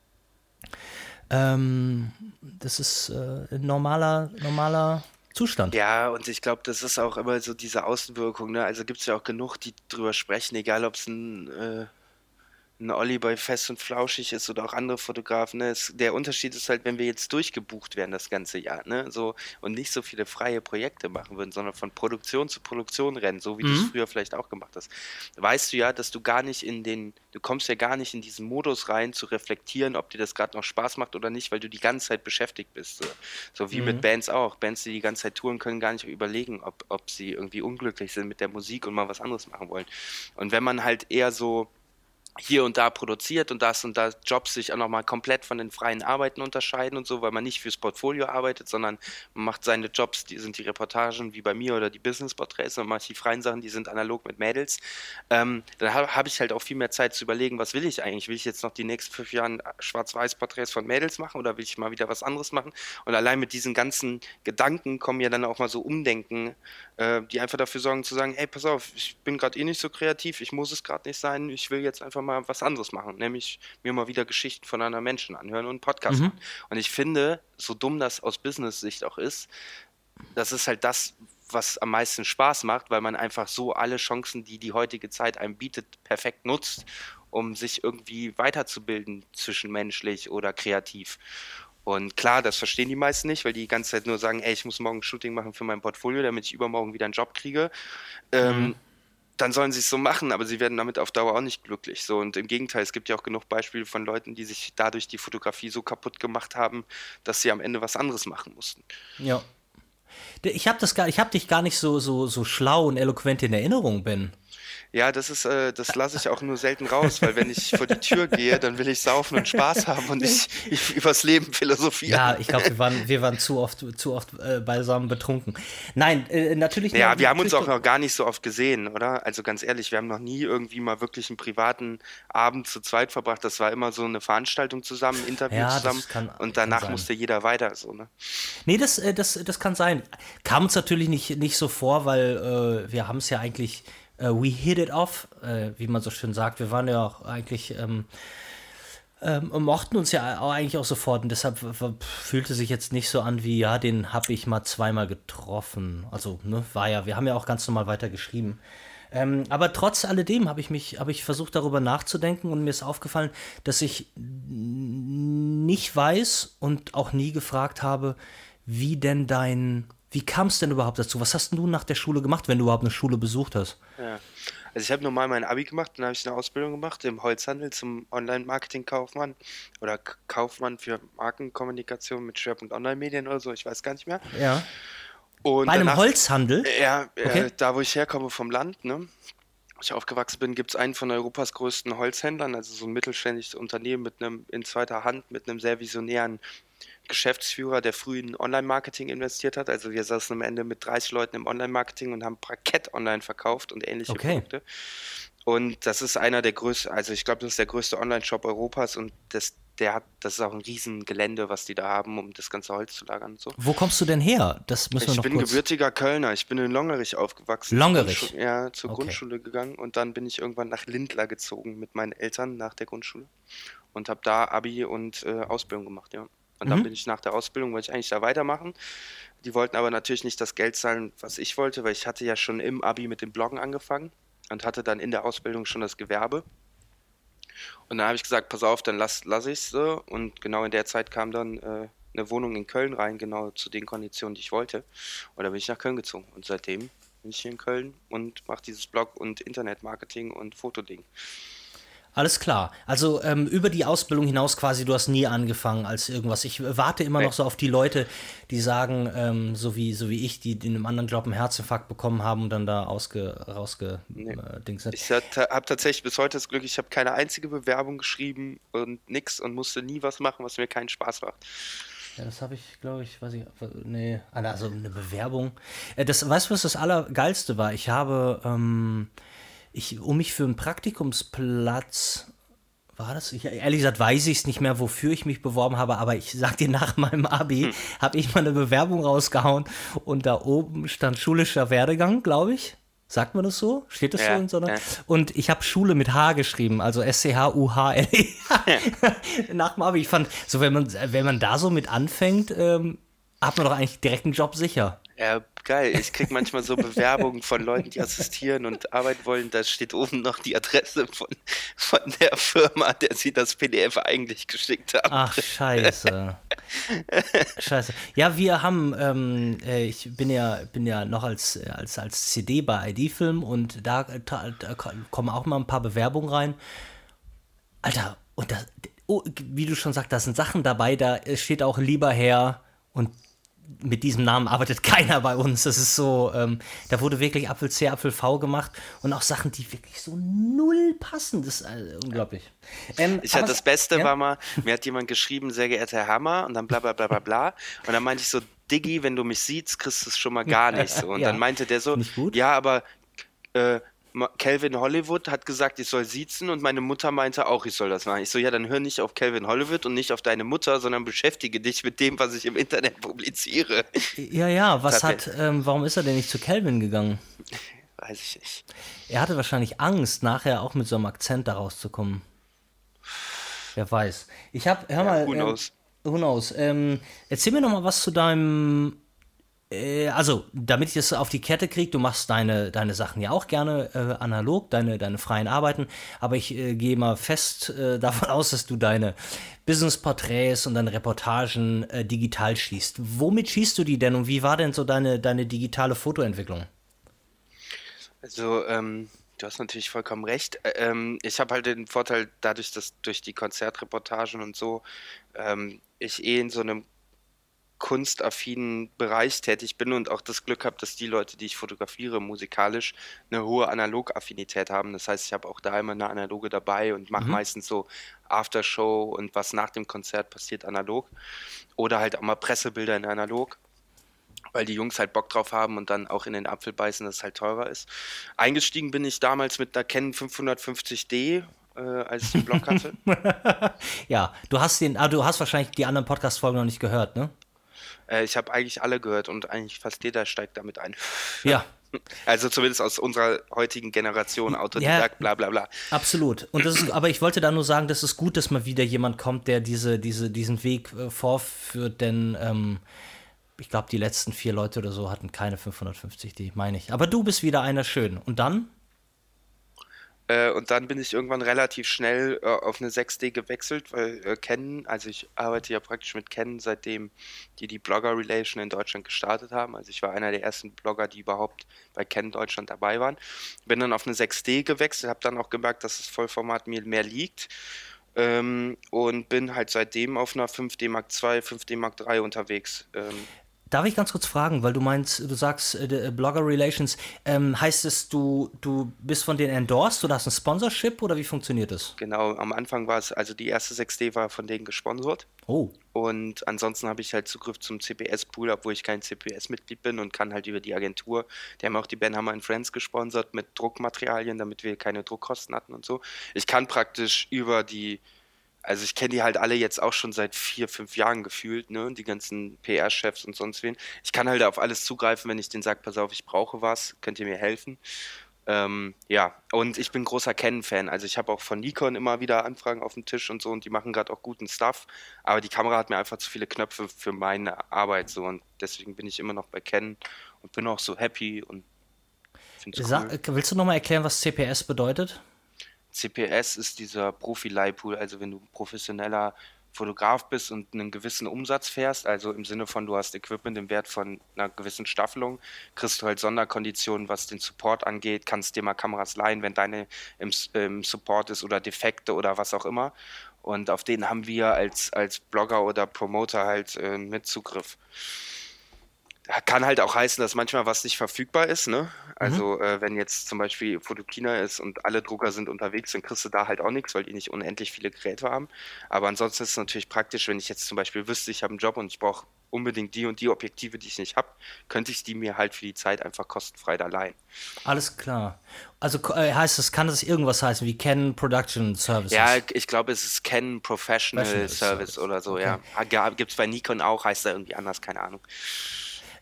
ähm, das ist äh, ein normaler, normaler Zustand. Ja, und ich glaube, das ist auch immer so diese Außenwirkung. Ne? Also gibt es ja auch genug, die drüber sprechen, egal ob es ein äh, ein Olli bei Fest und Flauschig ist oder auch andere Fotografen. Ne? Es, der Unterschied ist halt, wenn wir jetzt durchgebucht werden das ganze Jahr, ne? So und nicht so viele freie Projekte machen würden, sondern von Produktion zu Produktion rennen, so wie mhm. du es früher vielleicht auch gemacht hast. Weißt du ja, dass du gar nicht in den, du kommst ja gar nicht in diesen Modus rein, zu reflektieren, ob dir das gerade noch Spaß macht oder nicht, weil du die ganze Zeit beschäftigt bist. So, so wie mhm. mit Bands auch. Bands, die die ganze Zeit touren, können gar nicht überlegen, ob, ob sie irgendwie unglücklich sind mit der Musik und mal was anderes machen wollen. Und wenn man halt eher so hier und da produziert und das und da Jobs sich auch nochmal komplett von den freien Arbeiten unterscheiden und so, weil man nicht fürs Portfolio arbeitet, sondern man macht seine Jobs, die sind die Reportagen wie bei mir oder die Business-Porträts und macht die freien Sachen, die sind analog mit Mädels. Ähm, dann habe hab ich halt auch viel mehr Zeit zu überlegen, was will ich eigentlich? Will ich jetzt noch die nächsten fünf Jahre Schwarz-Weiß-Porträts von Mädels machen oder will ich mal wieder was anderes machen? Und allein mit diesen ganzen Gedanken kommen ja dann auch mal so Umdenken, äh, die einfach dafür sorgen zu sagen, hey, pass auf, ich bin gerade eh nicht so kreativ, ich muss es gerade nicht sein, ich will jetzt einfach mal mal was anderes machen, nämlich mir mal wieder Geschichten von anderen Menschen anhören und einen Podcast mhm. machen. Und ich finde, so dumm das aus Business-Sicht auch ist, das ist halt das, was am meisten Spaß macht, weil man einfach so alle Chancen, die die heutige Zeit einem bietet, perfekt nutzt um sich irgendwie weiterzubilden, zwischenmenschlich oder kreativ. Und klar, das verstehen die meisten nicht, weil die die ganze Zeit nur sagen, ey, ich muss morgen ein Shooting machen für mein Portfolio, damit ich übermorgen wieder einen Job kriege. Ähm, mhm. Dann sollen sie es so machen, aber sie werden damit auf Dauer auch nicht glücklich. So und im Gegenteil, es gibt ja auch genug Beispiele von Leuten, die sich dadurch die Fotografie so kaputt gemacht haben, dass sie am Ende was anderes machen mussten. Ja. Ich habe das dich gar nicht so so so schlau und eloquent in Erinnerung, Ben. Ja, das ist, äh, das lasse ich auch nur selten raus, weil wenn ich vor die Tür gehe, dann will ich saufen und Spaß haben und ich, ich übers Leben philosophieren. Ja, ich glaube, wir waren, wir waren zu oft, zu oft äh, beisammen betrunken. Nein, äh, natürlich. Ja, wir haben uns auch noch gar nicht so oft gesehen, oder? Also ganz ehrlich, wir haben noch nie irgendwie mal wirklich einen privaten Abend zu zweit verbracht. Das war immer so eine Veranstaltung zusammen, Interview ja, zusammen kann, und danach musste jeder weiter, so, ne? Nee, das, äh, das, das kann sein. Kam uns natürlich nicht, nicht so vor, weil äh, wir haben es ja eigentlich uh, we hit it off, äh, wie man so schön sagt. Wir waren ja auch eigentlich, ähm, ähm, mochten uns ja auch eigentlich auch sofort und deshalb fühlte sich jetzt nicht so an wie, ja, den habe ich mal zweimal getroffen. Also, ne, war ja, wir haben ja auch ganz normal weiter geschrieben. Ähm, aber trotz alledem habe ich mich, habe ich versucht darüber nachzudenken und mir ist aufgefallen, dass ich nicht weiß und auch nie gefragt habe, wie denn dein wie kam es denn überhaupt dazu? Was hast du nach der Schule gemacht, wenn du überhaupt eine Schule besucht hast? Ja. Also ich habe normal mein Abi gemacht, dann habe ich eine Ausbildung gemacht im Holzhandel zum Online-Marketing-Kaufmann oder Kaufmann für Markenkommunikation mit Schwerpunkt Online-Medien oder so, ich weiß gar nicht mehr. Ja. Und Bei einem danach, Holzhandel? Ja, äh, okay. äh, da wo ich herkomme vom Land, ne? Wo ich aufgewachsen bin, gibt es einen von Europas größten Holzhändlern, also so ein mittelständisches Unternehmen mit einem in zweiter Hand, mit einem sehr visionären Geschäftsführer, der früh in Online-Marketing investiert hat. Also wir saßen am Ende mit 30 Leuten im Online-Marketing und haben Parkett online verkauft und ähnliche okay. Produkte. Und das ist einer der größten, also ich glaube, das ist der größte Online-Shop Europas und das, der hat, das ist auch ein Riesengelände, was die da haben, um das ganze Holz zu lagern und so. Wo kommst du denn her? Das müssen wir ich noch bin kurz... gebürtiger Kölner. Ich bin in Longerich aufgewachsen. Longerich? Ja, zur okay. Grundschule gegangen und dann bin ich irgendwann nach Lindler gezogen mit meinen Eltern nach der Grundschule und habe da Abi und äh, Ausbildung gemacht, ja. Und mhm. dann bin ich nach der Ausbildung, wollte ich eigentlich da weitermachen. Die wollten aber natürlich nicht das Geld zahlen, was ich wollte, weil ich hatte ja schon im Abi mit dem Bloggen angefangen und hatte dann in der Ausbildung schon das Gewerbe. Und dann habe ich gesagt, pass auf, dann lass, lass ich es so. Und genau in der Zeit kam dann äh, eine Wohnung in Köln rein, genau zu den Konditionen, die ich wollte. Und da bin ich nach Köln gezogen. Und seitdem bin ich hier in Köln und mache dieses Blog und Internetmarketing und Fotoding. Alles klar. Also ähm, über die Ausbildung hinaus quasi, du hast nie angefangen als irgendwas. Ich warte immer nee. noch so auf die Leute, die sagen, ähm, so, wie, so wie ich, die in einem anderen Job einen Herzinfarkt bekommen haben und dann da ausge, rausge nee. äh, Dings Ich habe tatsächlich bis heute das Glück, ich habe keine einzige Bewerbung geschrieben und nix und musste nie was machen, was mir keinen Spaß macht. Ja, das habe ich, glaube ich, weiß ich, nee, also eine Bewerbung. Äh, das, weißt du, was das Allergeilste war? Ich habe, ähm, ich, um mich für einen Praktikumsplatz war das? Ich, ehrlich gesagt weiß ich es nicht mehr, wofür ich mich beworben habe, aber ich sag dir, nach meinem Abi hm. habe ich mal eine Bewerbung rausgehauen und da oben stand schulischer Werdegang, glaube ich. Sagt man das so? Steht das ja, so in so einer? Ja. Und ich habe Schule mit H geschrieben, also S-C-H-U-H-L-E. nach dem Abi. Ich fand, so wenn man, wenn man da so mit anfängt, ähm, hat man doch eigentlich direkt einen Job sicher. Ja, geil. Ich kriege manchmal so Bewerbungen von Leuten, die assistieren und arbeiten wollen. Da steht oben noch die Adresse von, von der Firma, der sie das PDF eigentlich geschickt haben. Ach, scheiße. scheiße. Ja, wir haben, ähm, äh, ich bin ja, bin ja noch als, als, als CD bei ID-Film und da, da, da, kommen auch mal ein paar Bewerbungen rein. Alter, und das, oh, wie du schon sagst, da sind Sachen dabei, da steht auch lieber her und mit diesem Namen arbeitet keiner bei uns. Das ist so, ähm, da wurde wirklich Apfel C, Apfel V gemacht und auch Sachen, die wirklich so null passen. Das ist äh, unglaublich. Ähm, ich hatte das Beste ja? war mal, mir hat jemand geschrieben, sehr geehrter Herr Hammer, und dann bla bla bla bla bla. Und dann meinte ich so, Diggi, wenn du mich siehst, kriegst du es schon mal gar nicht so. Und ja. dann meinte der so, ja, aber äh, Calvin Hollywood hat gesagt, ich soll siezen und meine Mutter meinte auch, ich soll das machen. Ich so, ja, dann hör nicht auf Calvin Hollywood und nicht auf deine Mutter, sondern beschäftige dich mit dem, was ich im Internet publiziere. Ja, ja, was hat, ähm, warum ist er denn nicht zu Calvin gegangen? Weiß ich nicht. Er hatte wahrscheinlich Angst, nachher auch mit so einem Akzent da rauszukommen. Wer weiß. Ich hab, hör mal. Ja, who knows? Ähm, who knows? Ähm, erzähl mir noch mal was zu deinem also, damit ich das auf die Kette kriege, du machst deine, deine Sachen ja auch gerne äh, analog, deine, deine freien Arbeiten, aber ich äh, gehe mal fest äh, davon aus, dass du deine Business-Porträts und deine Reportagen äh, digital schießt. Womit schießt du die denn und wie war denn so deine, deine digitale Fotoentwicklung? Also, ähm, du hast natürlich vollkommen recht. Ähm, ich habe halt den Vorteil, dadurch, dass durch die Konzertreportagen und so ähm, ich eh in so einem kunstaffinen Bereich tätig bin und auch das Glück habe, dass die Leute, die ich fotografiere, musikalisch eine hohe Analog-Affinität haben. Das heißt, ich habe auch da immer eine Analoge dabei und mache mhm. meistens so Aftershow und was nach dem Konzert passiert analog. Oder halt auch mal Pressebilder in analog weil die Jungs halt Bock drauf haben und dann auch in den Apfel beißen, dass es halt teurer ist. Eingestiegen bin ich damals mit einer Canon 550D, äh, als ich den Blog hatte. ja, du hast den, ah, du hast wahrscheinlich die anderen Podcast-Folgen noch nicht gehört, ne? Äh, ich habe eigentlich alle gehört und eigentlich fast jeder steigt damit ein. Ja. Also zumindest aus unserer heutigen Generation, Autodidakt, ja, bla bla bla. Absolut. Und das ist, aber ich wollte da nur sagen, das ist gut, dass mal wieder jemand kommt, der diese, diese, diesen Weg äh, vorführt, denn ähm, ich glaube, die letzten vier Leute oder so hatten keine 550, die meine ich. Aber du bist wieder einer schön. Und dann? Äh, und dann bin ich irgendwann relativ schnell äh, auf eine 6D gewechselt, weil äh, Canon, also ich arbeite ja praktisch mit Canon, seitdem die die Blogger Relation in Deutschland gestartet haben. Also ich war einer der ersten Blogger, die überhaupt bei Canon Deutschland dabei waren. Bin dann auf eine 6D gewechselt, habe dann auch gemerkt, dass das Vollformat mir mehr liegt. Ähm, und bin halt seitdem auf einer 5D Mark II, 5D Mark III unterwegs. Ähm, Darf ich ganz kurz fragen, weil du meinst, du sagst äh, äh, Blogger Relations, ähm, heißt es, du, du bist von denen endorsed oder hast ein Sponsorship oder wie funktioniert das? Genau, am Anfang war es, also die erste 6D war von denen gesponsert. Oh. Und ansonsten habe ich halt Zugriff zum CPS-Pool, obwohl ich kein CPS-Mitglied bin und kann halt über die Agentur, die haben auch die Ben Hammer Friends gesponsert mit Druckmaterialien, damit wir keine Druckkosten hatten und so. Ich kann praktisch über die also ich kenne die halt alle jetzt auch schon seit vier, fünf Jahren gefühlt, ne? Die ganzen PR-Chefs und sonst wen. Ich kann halt auf alles zugreifen, wenn ich denen sage, pass auf, ich brauche was, könnt ihr mir helfen? Ähm, ja, und ich bin großer Canon-Fan. Also ich habe auch von Nikon immer wieder Anfragen auf dem Tisch und so und die machen gerade auch guten Stuff. Aber die Kamera hat mir einfach zu viele Knöpfe für meine Arbeit so und deswegen bin ich immer noch bei Canon und bin auch so happy und finde cool. Willst du nochmal erklären, was CPS bedeutet? CPS ist dieser Profi-Leihpool, also wenn du professioneller Fotograf bist und einen gewissen Umsatz fährst, also im Sinne von, du hast Equipment im Wert von einer gewissen Staffelung, kriegst du halt Sonderkonditionen, was den Support angeht, kannst dir mal Kameras leihen, wenn deine im, im Support ist oder Defekte oder was auch immer. Und auf den haben wir als, als Blogger oder Promoter halt äh, mit Zugriff kann halt auch heißen, dass manchmal was nicht verfügbar ist. Ne? Also mhm. äh, wenn jetzt zum Beispiel Fotokina ist und alle Drucker sind unterwegs, dann kriegst du da halt auch nichts, weil die nicht unendlich viele Geräte haben. Aber ansonsten ist es natürlich praktisch, wenn ich jetzt zum Beispiel wüsste, ich habe einen Job und ich brauche unbedingt die und die Objektive, die ich nicht habe, könnte ich die mir halt für die Zeit einfach kostenfrei da leihen. Alles klar. Also äh, heißt es, kann das irgendwas heißen wie Canon Production Services? Ja, ich glaube, es ist Canon Professional, Professional Service, Service, oder so, okay. ja. Gibt es bei Nikon auch, heißt da irgendwie anders, keine Ahnung.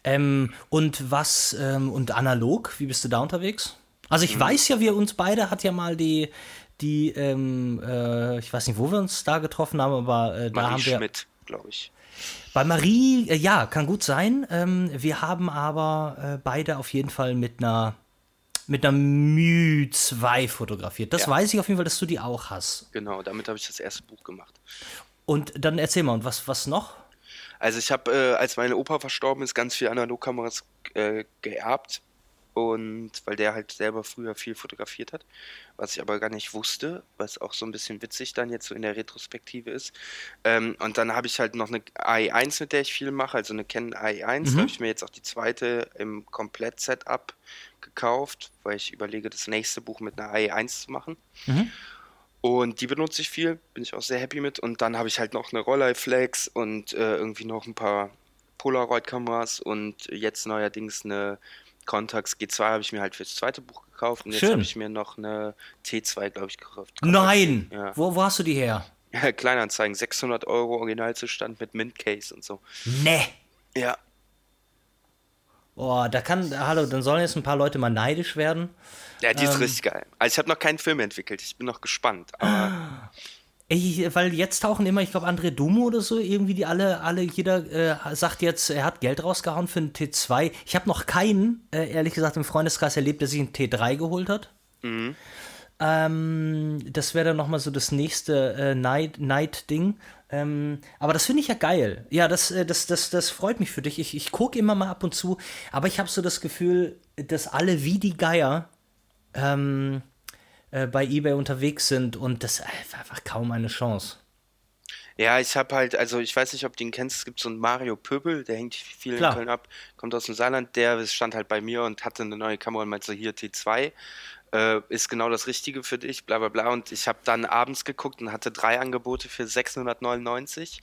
Ähm, und was, ähm, und analog, wie bist du da unterwegs? Also ich mhm. weiß ja, wir uns beide hat ja mal die, die, ähm, äh, ich weiß nicht, wo wir uns da getroffen haben, aber äh, da Marie haben wir. Schmidt, glaube ich. Bei Marie, äh, ja, kann gut sein. Ähm, wir haben aber äh, beide auf jeden Fall mit einer mit einer Mü 2 fotografiert. Das ja. weiß ich auf jeden Fall, dass du die auch hast. Genau, damit habe ich das erste Buch gemacht. Und dann erzähl mal, und was, was noch? Also ich habe, äh, als meine Opa verstorben ist, ganz viele Analogkameras äh, geerbt. Und weil der halt selber früher viel fotografiert hat, was ich aber gar nicht wusste, was auch so ein bisschen witzig dann jetzt so in der Retrospektive ist. Ähm, und dann habe ich halt noch eine AI1, mit der ich viel mache, also eine Canon AI1. Mhm. Da habe ich mir jetzt auch die zweite im Komplett-Setup gekauft, weil ich überlege, das nächste Buch mit einer AI1 zu machen. Mhm. Und die benutze ich viel, bin ich auch sehr happy mit. Und dann habe ich halt noch eine Rollei Flex und äh, irgendwie noch ein paar Polaroid-Kameras und jetzt neuerdings eine Contax G2 habe ich mir halt fürs zweite Buch gekauft. Und jetzt habe ich mir noch eine T2, glaube ich, gekauft. Nein! Ja. Wo, wo hast du die her? Kleinanzeigen, 600 Euro Originalzustand mit Mint-Case und so. Ne! Ja. Boah, da kann, hallo, dann sollen jetzt ein paar Leute mal neidisch werden. Ja, die ist ähm, richtig geil. Also ich habe noch keinen Film entwickelt, ich bin noch gespannt. Ey, weil jetzt tauchen immer, ich glaube, André Dumo oder so, irgendwie die alle, alle, jeder äh, sagt jetzt, er hat Geld rausgehauen für einen T2. Ich habe noch keinen, äh, ehrlich gesagt, im Freundeskreis erlebt, der sich einen T3 geholt hat. Mhm. Ähm, das wäre dann nochmal so das nächste äh, Night-Ding. Ähm, aber das finde ich ja geil. Ja, das, äh, das, das, das freut mich für dich. Ich, ich gucke immer mal ab und zu, aber ich habe so das Gefühl, dass alle wie die Geier ähm, äh, bei eBay unterwegs sind und das ist einfach kaum eine Chance. Ja, ich habe halt, also ich weiß nicht, ob du ihn kennst, es gibt so einen Mario Pöbel, der hängt viel Klar. in Köln ab, kommt aus dem Saarland, der stand halt bei mir und hatte eine neue Kamera und meinte so, hier T2 äh, ist genau das Richtige für dich, bla bla bla. Und ich habe dann abends geguckt und hatte drei Angebote für 699.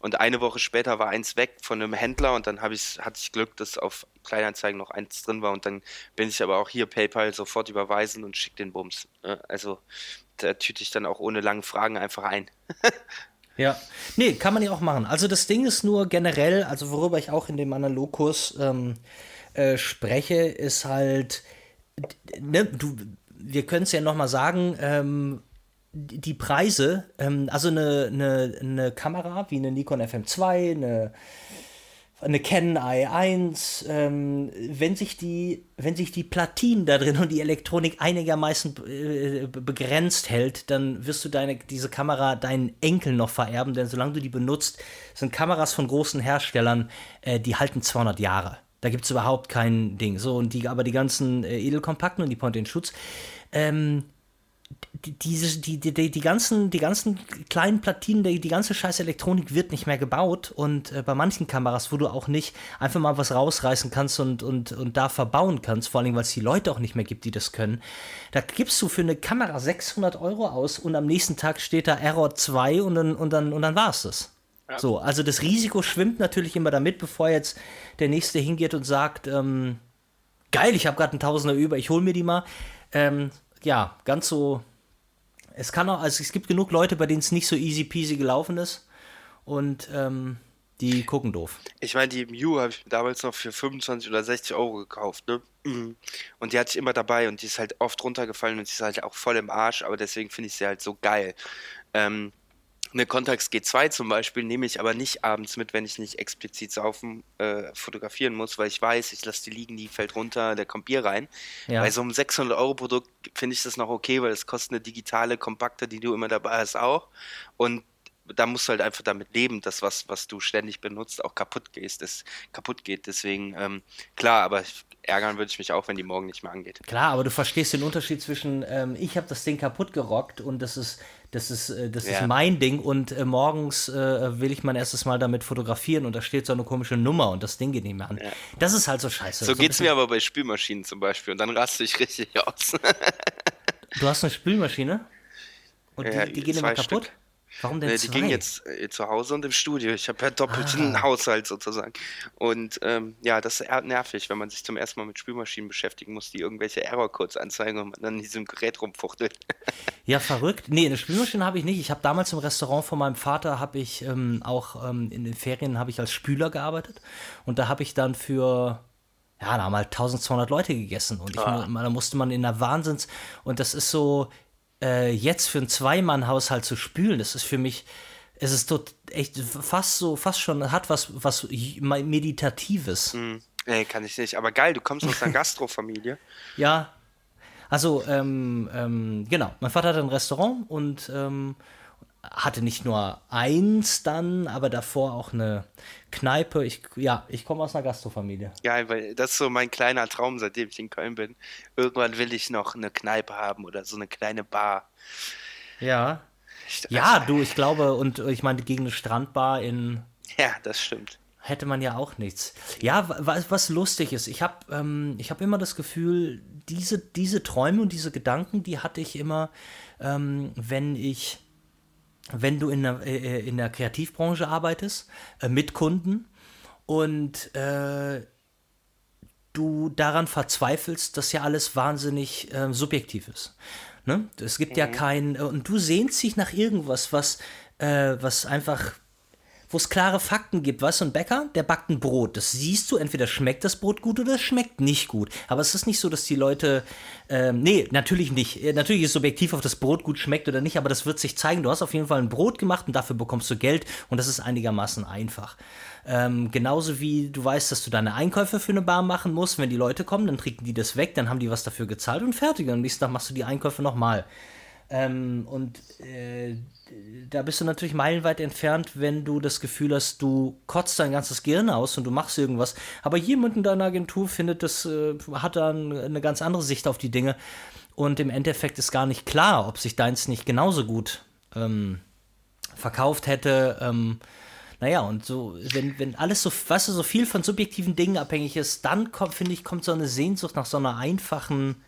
Und eine Woche später war eins weg von einem Händler und dann ich, hatte ich Glück, dass auf Kleinanzeigen noch eins drin war. Und dann bin ich aber auch hier PayPal sofort überweisen und schick den Bums. Also da tüte ich dann auch ohne lange Fragen einfach ein. Ja, nee, kann man ja auch machen. Also das Ding ist nur generell, also worüber ich auch in dem Analogkurs ähm, äh, spreche, ist halt, ne, du, wir können es ja nochmal sagen, ähm, die Preise, ähm, also eine, eine, eine Kamera wie eine Nikon FM2, eine, eine Canon i1, ähm, wenn, sich die, wenn sich die Platinen da drin und die Elektronik einigermaßen äh, begrenzt hält, dann wirst du deine, diese Kamera deinen Enkeln noch vererben, denn solange du die benutzt, sind Kameras von großen Herstellern, äh, die halten 200 Jahre. Da gibt es überhaupt kein Ding. So, und die, aber die ganzen äh, Edelkompakten und die Point-and-Shoots, ähm, die, diese, die, die, die, ganzen, die ganzen kleinen Platinen, die, die ganze scheiß Elektronik wird nicht mehr gebaut und äh, bei manchen Kameras, wo du auch nicht einfach mal was rausreißen kannst und, und, und da verbauen kannst, vor allem, weil es die Leute auch nicht mehr gibt, die das können, da gibst du für eine Kamera 600 Euro aus und am nächsten Tag steht da Error 2 und dann, und dann, und dann war es das. Ja. So, also das Risiko schwimmt natürlich immer damit, bevor jetzt der Nächste hingeht und sagt, ähm, geil, ich habe gerade einen Tausender über, ich hole mir die mal. Ähm, ja, ganz so. Es kann auch, also es gibt genug Leute, bei denen es nicht so easy peasy gelaufen ist. Und ähm, die gucken doof. Ich meine, die Mew habe ich damals noch für 25 oder 60 Euro gekauft, ne? Mhm. Und die hatte ich immer dabei und die ist halt oft runtergefallen und die ist halt auch voll im Arsch, aber deswegen finde ich sie halt so geil. Ähm, eine Contax G2 zum Beispiel nehme ich aber nicht abends mit, wenn ich nicht explizit saufen äh, fotografieren muss, weil ich weiß, ich lasse die liegen, die fällt runter, da kommt Bier rein. Ja. Bei so einem 600 Euro Produkt finde ich das noch okay, weil es kostet eine digitale Kompakte, die du immer dabei hast auch. Und da musst du halt einfach damit leben, dass was, was du ständig benutzt, auch kaputt geht. Das kaputt geht. Deswegen, ähm, klar, aber ärgern würde ich mich auch, wenn die morgen nicht mehr angeht. Klar, aber du verstehst den Unterschied zwischen, ähm, ich habe das Ding kaputt gerockt und das ist, das ist, äh, das ja. ist mein Ding und äh, morgens äh, will ich mein erstes Mal damit fotografieren und da steht so eine komische Nummer und das Ding geht nicht mehr an. Ja. Das ist halt so scheiße. So, so geht es mir aber bei Spülmaschinen zum Beispiel und dann raste ich richtig aus. du hast eine Spülmaschine? Und die, die gehen immer kaputt? Stück. Warum denn äh, Die ging jetzt äh, zu Hause und im Studio. Ich habe ja doppelten ah. Haushalt sozusagen. Und ähm, ja, das ist nervig, wenn man sich zum ersten Mal mit Spülmaschinen beschäftigen muss, die irgendwelche Error-Codes anzeigen und man dann in diesem Gerät rumfuchtelt. ja, verrückt. Nee, eine Spülmaschine habe ich nicht. Ich habe damals im Restaurant von meinem Vater, habe ich ähm, auch ähm, in den Ferien habe ich als Spüler gearbeitet. Und da habe ich dann für ja, da haben halt 1200 Leute gegessen und ich, ah. da musste man in der Wahnsinns und das ist so, äh, jetzt für einen Zweimann-Haushalt zu spülen, das ist für mich, es ist tot, echt fast so, fast schon, hat was, was Meditatives. Mm, nee, kann ich nicht. Aber geil, du kommst aus einer Gastrofamilie. ja. Also, ähm, ähm, genau. Mein Vater hat ein Restaurant und ähm, hatte nicht nur eins dann, aber davor auch eine Kneipe. Ich, ja, ich komme aus einer Gastrofamilie. Ja, weil das ist so mein kleiner Traum, seitdem ich in Köln bin. Irgendwann will ich noch eine Kneipe haben oder so eine kleine Bar. Ja. Ich, ja, du, ich glaube, und ich meine, gegen eine Strandbar in. Ja, das stimmt. Hätte man ja auch nichts. Ja, was, was lustig ist, ich habe ähm, hab immer das Gefühl, diese, diese Träume und diese Gedanken, die hatte ich immer, ähm, wenn ich wenn du in der, äh, in der Kreativbranche arbeitest, äh, mit Kunden und äh, du daran verzweifelst, dass ja alles wahnsinnig äh, subjektiv ist. Ne? Es gibt mhm. ja kein, äh, und du sehnst dich nach irgendwas, was, äh, was einfach wo es klare Fakten gibt. Weißt du, ein Bäcker, der backt ein Brot. Das siehst du, entweder schmeckt das Brot gut oder es schmeckt nicht gut. Aber es ist nicht so, dass die Leute. Ähm, nee, natürlich nicht. Äh, natürlich ist subjektiv, ob das Brot gut schmeckt oder nicht, aber das wird sich zeigen. Du hast auf jeden Fall ein Brot gemacht und dafür bekommst du Geld und das ist einigermaßen einfach. Ähm, genauso wie du weißt, dass du deine Einkäufe für eine Bar machen musst. Wenn die Leute kommen, dann trinken die das weg, dann haben die was dafür gezahlt und fertig. Und am nächsten Tag machst du die Einkäufe nochmal. Ähm, und äh, da bist du natürlich meilenweit entfernt, wenn du das Gefühl hast, du kotzt dein ganzes Gehirn aus und du machst irgendwas. Aber jemand in deiner Agentur findet das, äh, hat dann eine ganz andere Sicht auf die Dinge. Und im Endeffekt ist gar nicht klar, ob sich deins nicht genauso gut ähm, verkauft hätte. Ähm, naja, und so, wenn, wenn alles so, weißt du, so viel von subjektiven Dingen abhängig ist, dann kommt, finde ich, kommt so eine Sehnsucht nach so einer einfachen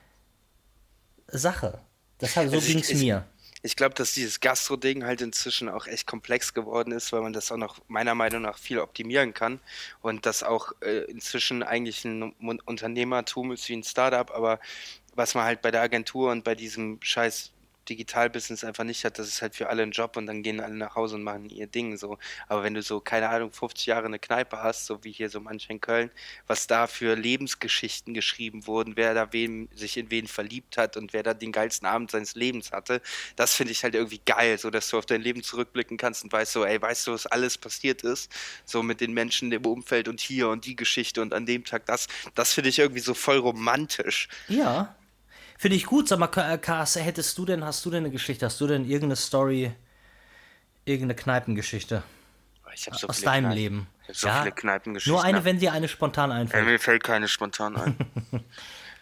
Sache. Das halt, so also ging es mir. Ich glaube, dass dieses Gastro-Ding halt inzwischen auch echt komplex geworden ist, weil man das auch noch meiner Meinung nach viel optimieren kann und das auch äh, inzwischen eigentlich ein Unternehmertum ist wie ein Startup, aber was man halt bei der Agentur und bei diesem scheiß Digitalbusiness einfach nicht hat, das ist halt für alle ein Job und dann gehen alle nach Hause und machen ihr Ding so. Aber wenn du so, keine Ahnung, 50 Jahre eine Kneipe hast, so wie hier so manche in Köln, was da für Lebensgeschichten geschrieben wurden, wer da wem, sich in wen verliebt hat und wer da den geilsten Abend seines Lebens hatte, das finde ich halt irgendwie geil, so dass du auf dein Leben zurückblicken kannst und weißt so, ey, weißt du, was alles passiert ist, so mit den Menschen im Umfeld und hier und die Geschichte und an dem Tag das, das finde ich irgendwie so voll romantisch. Ja, Finde ich gut. Sag mal, Kars, hättest du denn, hast du denn eine Geschichte? Hast du denn irgendeine Story, irgendeine Kneipengeschichte? So aus deinem Kneipen. Leben. So ja, viele Kneipengeschichten. Nur eine, wenn dir eine spontan einfällt. Ja, mir fällt keine spontan ein.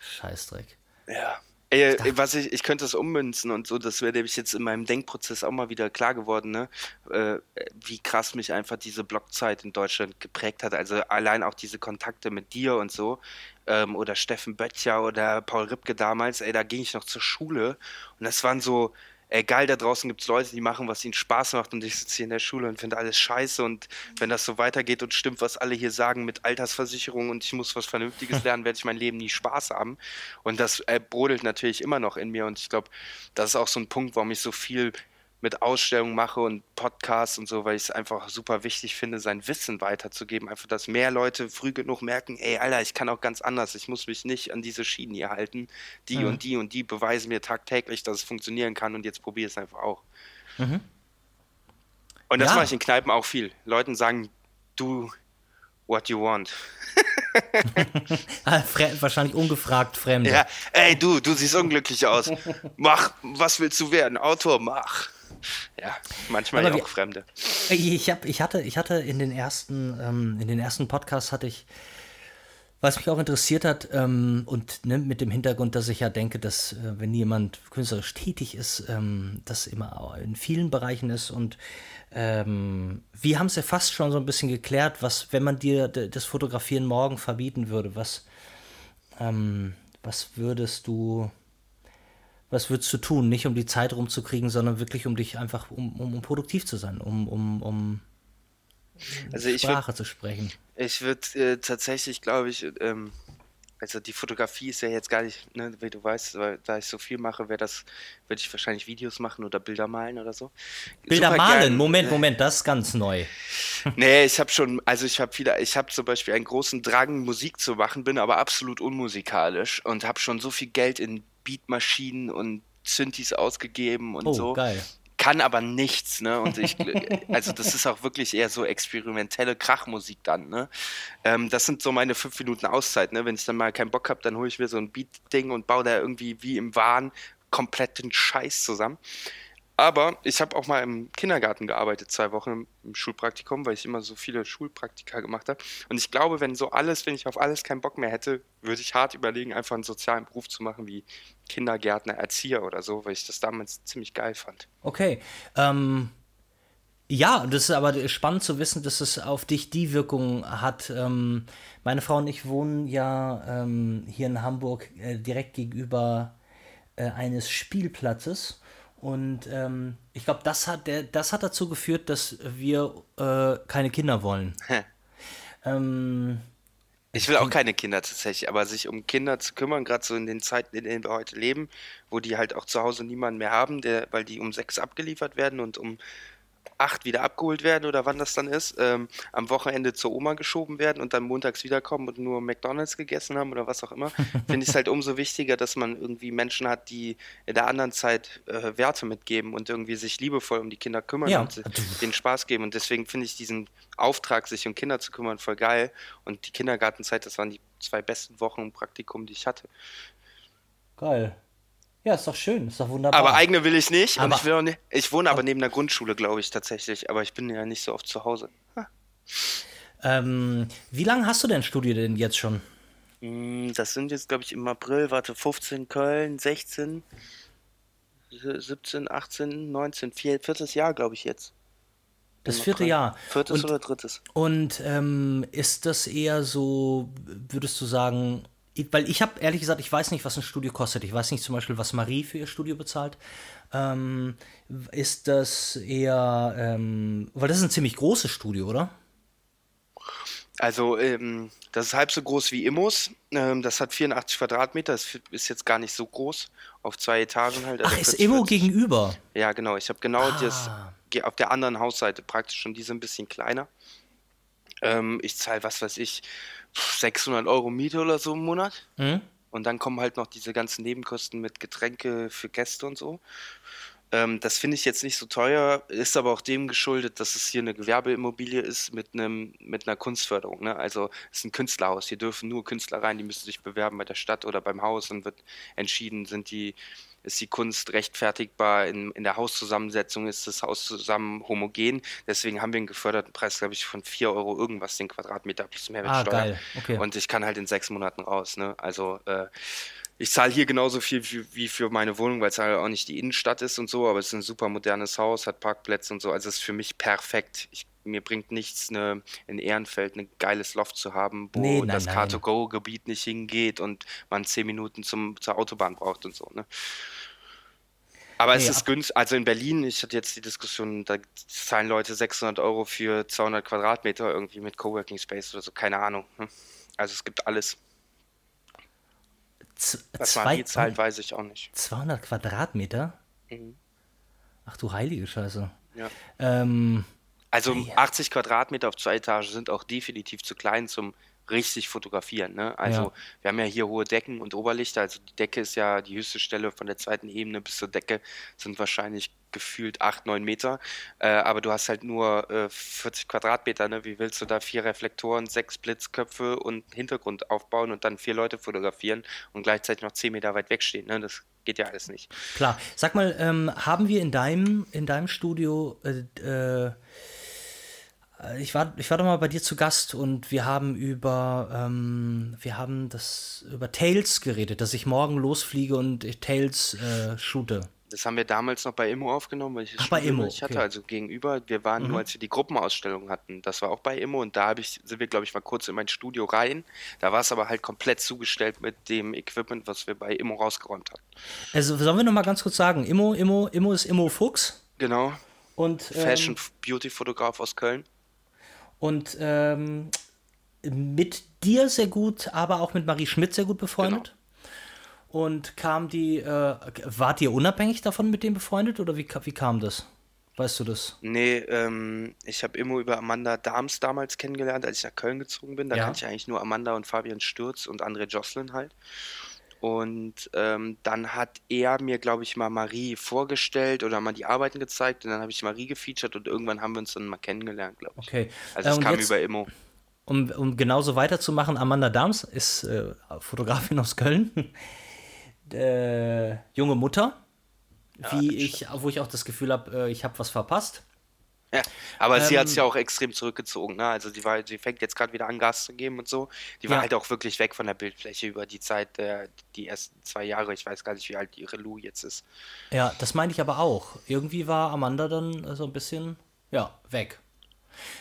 Scheißdreck. Ja. Ey, ich was ich, ich könnte das ummünzen und so, das wäre nämlich jetzt in meinem Denkprozess auch mal wieder klar geworden, ne? Äh, wie krass mich einfach diese Blockzeit in Deutschland geprägt hat. Also allein auch diese Kontakte mit dir und so ähm, oder Steffen Böttcher oder Paul Ripke damals, ey, da ging ich noch zur Schule und das waren so, ey, geil, da draußen gibt es Leute, die machen, was ihnen Spaß macht und ich sitze hier in der Schule und finde alles scheiße und wenn das so weitergeht und stimmt, was alle hier sagen mit Altersversicherung und ich muss was Vernünftiges lernen, werde ich mein Leben nie Spaß haben. Und das äh, brodelt natürlich immer noch in mir und ich glaube, das ist auch so ein Punkt, warum ich so viel mit Ausstellungen mache und Podcasts und so, weil ich es einfach super wichtig finde, sein Wissen weiterzugeben. Einfach, dass mehr Leute früh genug merken, ey, Alter, ich kann auch ganz anders. Ich muss mich nicht an diese Schienen hier halten. Die mhm. und die und die beweisen mir tagtäglich, dass es funktionieren kann und jetzt probiere es einfach auch. Mhm. Und das ja. mache ich in Kneipen auch viel. Leuten sagen, du, what you want. Ah, wahrscheinlich ungefragt Fremde. Ja, ey, du, du siehst unglücklich aus. Mach, was willst du werden? Autor, mach. Ja, manchmal Aber auch wie, Fremde. Ich, hab, ich, hatte, ich hatte in den ersten, ähm, in den ersten Podcasts hatte ich, was mich auch interessiert hat, ähm, und ne, mit dem Hintergrund, dass ich ja denke, dass äh, wenn jemand künstlerisch tätig ist, ähm, das immer in vielen Bereichen ist und ähm, wir haben es ja fast schon so ein bisschen geklärt, was, wenn man dir das Fotografieren morgen verbieten würde, was, ähm, was würdest du was würdest du tun? Nicht um die Zeit rumzukriegen, sondern wirklich um dich einfach, um, um, um produktiv zu sein, um, um, um also Sprache würd, zu sprechen. Ich würde äh, tatsächlich, glaube ich, ähm, also die Fotografie ist ja jetzt gar nicht, ne, wie du weißt, weil da ich so viel mache, wäre das, würde ich wahrscheinlich Videos machen oder Bilder malen oder so. Bilder Super malen? Gern. Moment, Moment, das ist ganz neu. nee, ich habe schon, also ich habe viele, ich habe zum Beispiel einen großen Drang, Musik zu machen, bin aber absolut unmusikalisch und habe schon so viel Geld in Beatmaschinen und Synthes ausgegeben und oh, so. Geil. Kann aber nichts, ne? Und ich, also das ist auch wirklich eher so experimentelle Krachmusik dann, ne? Ähm, das sind so meine fünf Minuten Auszeit, ne? Wenn ich dann mal keinen Bock habe, dann hole ich mir so ein Beat-Ding und baue da irgendwie wie im Wahn kompletten Scheiß zusammen. Aber ich habe auch mal im Kindergarten gearbeitet, zwei Wochen im Schulpraktikum, weil ich immer so viele Schulpraktika gemacht habe. Und ich glaube, wenn so alles, wenn ich auf alles keinen Bock mehr hätte, würde ich hart überlegen, einfach einen sozialen Beruf zu machen wie Kindergärtner, Erzieher oder so, weil ich das damals ziemlich geil fand. Okay. Ähm, ja, das ist aber spannend zu wissen, dass es auf dich die Wirkung hat. Ähm, meine Frau und ich wohnen ja ähm, hier in Hamburg äh, direkt gegenüber äh, eines Spielplatzes. Und ähm, ich glaube, das hat, das hat dazu geführt, dass wir äh, keine Kinder wollen. ähm, ich will auch keine Kinder tatsächlich, aber sich um Kinder zu kümmern, gerade so in den Zeiten, in denen wir heute leben, wo die halt auch zu Hause niemanden mehr haben, der, weil die um sechs abgeliefert werden und um acht wieder abgeholt werden oder wann das dann ist, ähm, am Wochenende zur Oma geschoben werden und dann montags wiederkommen und nur McDonalds gegessen haben oder was auch immer, finde ich es halt umso wichtiger, dass man irgendwie Menschen hat, die in der anderen Zeit äh, Werte mitgeben und irgendwie sich liebevoll um die Kinder kümmern Ja. und denen Spaß geben. Und deswegen finde ich diesen Auftrag, sich um Kinder zu kümmern, voll geil. Und die Kindergartenzeit, das waren die zwei besten Wochen im Praktikum, die ich hatte. Geil. Ja, ist doch schön, ist doch wunderbar. Aber eigene will ich nicht. Aber- ich, will auch nicht ich wohne aber neben der Grundschule, glaube ich, tatsächlich. Aber ich bin ja nicht so oft zu Hause. ähm, wie lange hast du denn Studio denn jetzt schon? Mm, Das sind jetzt, glaube ich, im April, warte, 15 Köln, 16, 17, 18, 19, vier, viertes Jahr, glaube ich, jetzt. Das vierte. Jahr. Viertes Und- oder drittes? Und ähm, ist das eher so, würdest du sagen, weil ich habe ehrlich gesagt, ich weiß nicht, was ein Studio kostet. Ich weiß nicht zum Beispiel, was Marie für ihr Studio bezahlt. Ähm, ist das eher, ähm, weil das ist ein ziemlich großes Studio, oder? Also, ähm, das ist halb so groß wie Immos. Ähm, das hat 84 Quadratmeter. Das ist jetzt gar nicht so groß. Auf zwei Etagen halt. also Ach, ist 40, Immo 40. gegenüber. Ja, genau. Ich habe genau das Ah. ge- auf der anderen Hausseite praktisch schon diese ein bisschen kleiner. Ähm, ich zahle, was weiß ich, 600 Euro Miete oder so im Monat. Hm? Und dann kommen halt noch diese ganzen Nebenkosten mit Getränke für Gäste und so. Ähm, das finde ich jetzt nicht so teuer, ist aber auch dem geschuldet, dass es hier eine Gewerbeimmobilie ist mit einem, mit einer Kunstförderung. Ne? Also es ist ein Künstlerhaus. Hier dürfen nur Künstler rein, die müssen sich bewerben bei der Stadt oder beim Haus und wird entschieden, sind die, ist die Kunst rechtfertigbar in, in der Hauszusammensetzung, ist das Haus zusammen homogen. Deswegen haben wir einen geförderten Preis, glaube ich, von 4 Euro irgendwas den Quadratmeter plus Ah, Mehrwertsteuer. geil. Okay. Und ich kann halt in sechs Monaten raus. Ne? Also äh, ich zahle hier genauso viel wie, für meine Wohnung, weil es halt auch nicht die Innenstadt ist und so, aber es ist ein super modernes Haus, hat Parkplätze und so. Also es ist für mich perfekt. Ich, mir bringt nichts, eine, in Ehrenfeld ein geiles Loft zu haben, wo Nee, nein, das. Car-to-Go-Gebiet nicht hingeht und man zehn Minuten zum, zur Autobahn braucht und so. Ne? Aber es Nee, ist günstig. Also in Berlin, ich hatte jetzt die Diskussion, da zahlen Leute 600 Euro für 200 Quadratmeter irgendwie mit Coworking Space oder so, keine Ahnung. hm. Also es gibt alles. Z Was zwei, Marie zahlt, weiß ich auch nicht. 200 Quadratmeter? Mhm. Ach du heilige Scheiße. Ja. Ähm, Also Ja. 80 Quadratmeter auf zwei Etagen sind auch definitiv zu klein zum richtig fotografieren. Ne? Also Ja. wir haben ja hier hohe Decken und Oberlichter. Also die Decke ist ja die höchste Stelle von der zweiten Ebene bis zur Decke sind wahrscheinlich gefühlt 8, 9 Meter. Äh, aber du hast halt nur äh, 40 Quadratmeter. Ne? Wie willst du da vier Reflektoren, sechs Blitzköpfe und Hintergrund aufbauen und dann vier Leute fotografieren und gleichzeitig noch 10 Meter weit wegstehen? Ne? Das geht ja alles nicht. Klar. Sag mal, ähm, haben wir in deinem, in deinem Studio, äh, äh, ich war, ich war doch mal bei dir zu Gast und wir haben über, ähm, wir haben das über Tails geredet, dass ich morgen losfliege und ich Tails äh, shoote. Das haben wir damals noch bei Immo aufgenommen, weil ich Ach, bei Immo, nicht hatte, okay. Mhm. also gegenüber. Wir waren nur, als wir die Gruppenausstellung hatten. Das war auch bei Immo und da ich, sind wir, glaube ich, mal kurz in mein Studio rein. Da war es aber halt komplett zugestellt mit dem Equipment, was wir bei Immo rausgeräumt hatten. Also sollen wir noch mal ganz kurz sagen, Immo, Immo, Immo ist Immo Fuchs Genau. und ähm, Fashion Beauty Fotograf aus Köln. Und ähm, mit dir sehr gut, aber auch mit Marie Schmidt sehr gut befreundet. Genau. Und kam die, äh, wart ihr unabhängig davon mit dem befreundet oder wie, wie kam das? Weißt du das? Nee, ähm, ich habe Immo über Amanda Dahms damals kennengelernt, als ich nach Köln gezogen bin. Da Ja. kannte ich eigentlich nur Amanda und Fabian Stürz und André Jocelyn halt. Und ähm, dann hat er mir, glaube ich, mal Marie vorgestellt oder mal die Arbeiten gezeigt und dann habe ich Marie gefeatured und irgendwann haben wir uns dann mal kennengelernt, glaube ich. Okay. Also Äh, es kam jetzt- über Immo. Um, um genauso weiterzumachen, Amanda Dahms ist äh, Fotografin aus Köln. äh, junge Mutter. Wie ich, wo ich auch das Gefühl habe, äh, ich habe was verpasst. Ja, aber sie hat Ähm, sich ja auch extrem zurückgezogen. Ne? Also die, war, die fängt jetzt gerade wieder an, Gas zu geben und so. Die war Ja. halt auch wirklich weg von der Bildfläche über die Zeit, der, die ersten zwei Jahre. Ich weiß gar nicht, wie alt ihre Lou jetzt ist. Ja, das meine ich aber auch. Irgendwie war Amanda dann äh, so ein bisschen, ja, weg.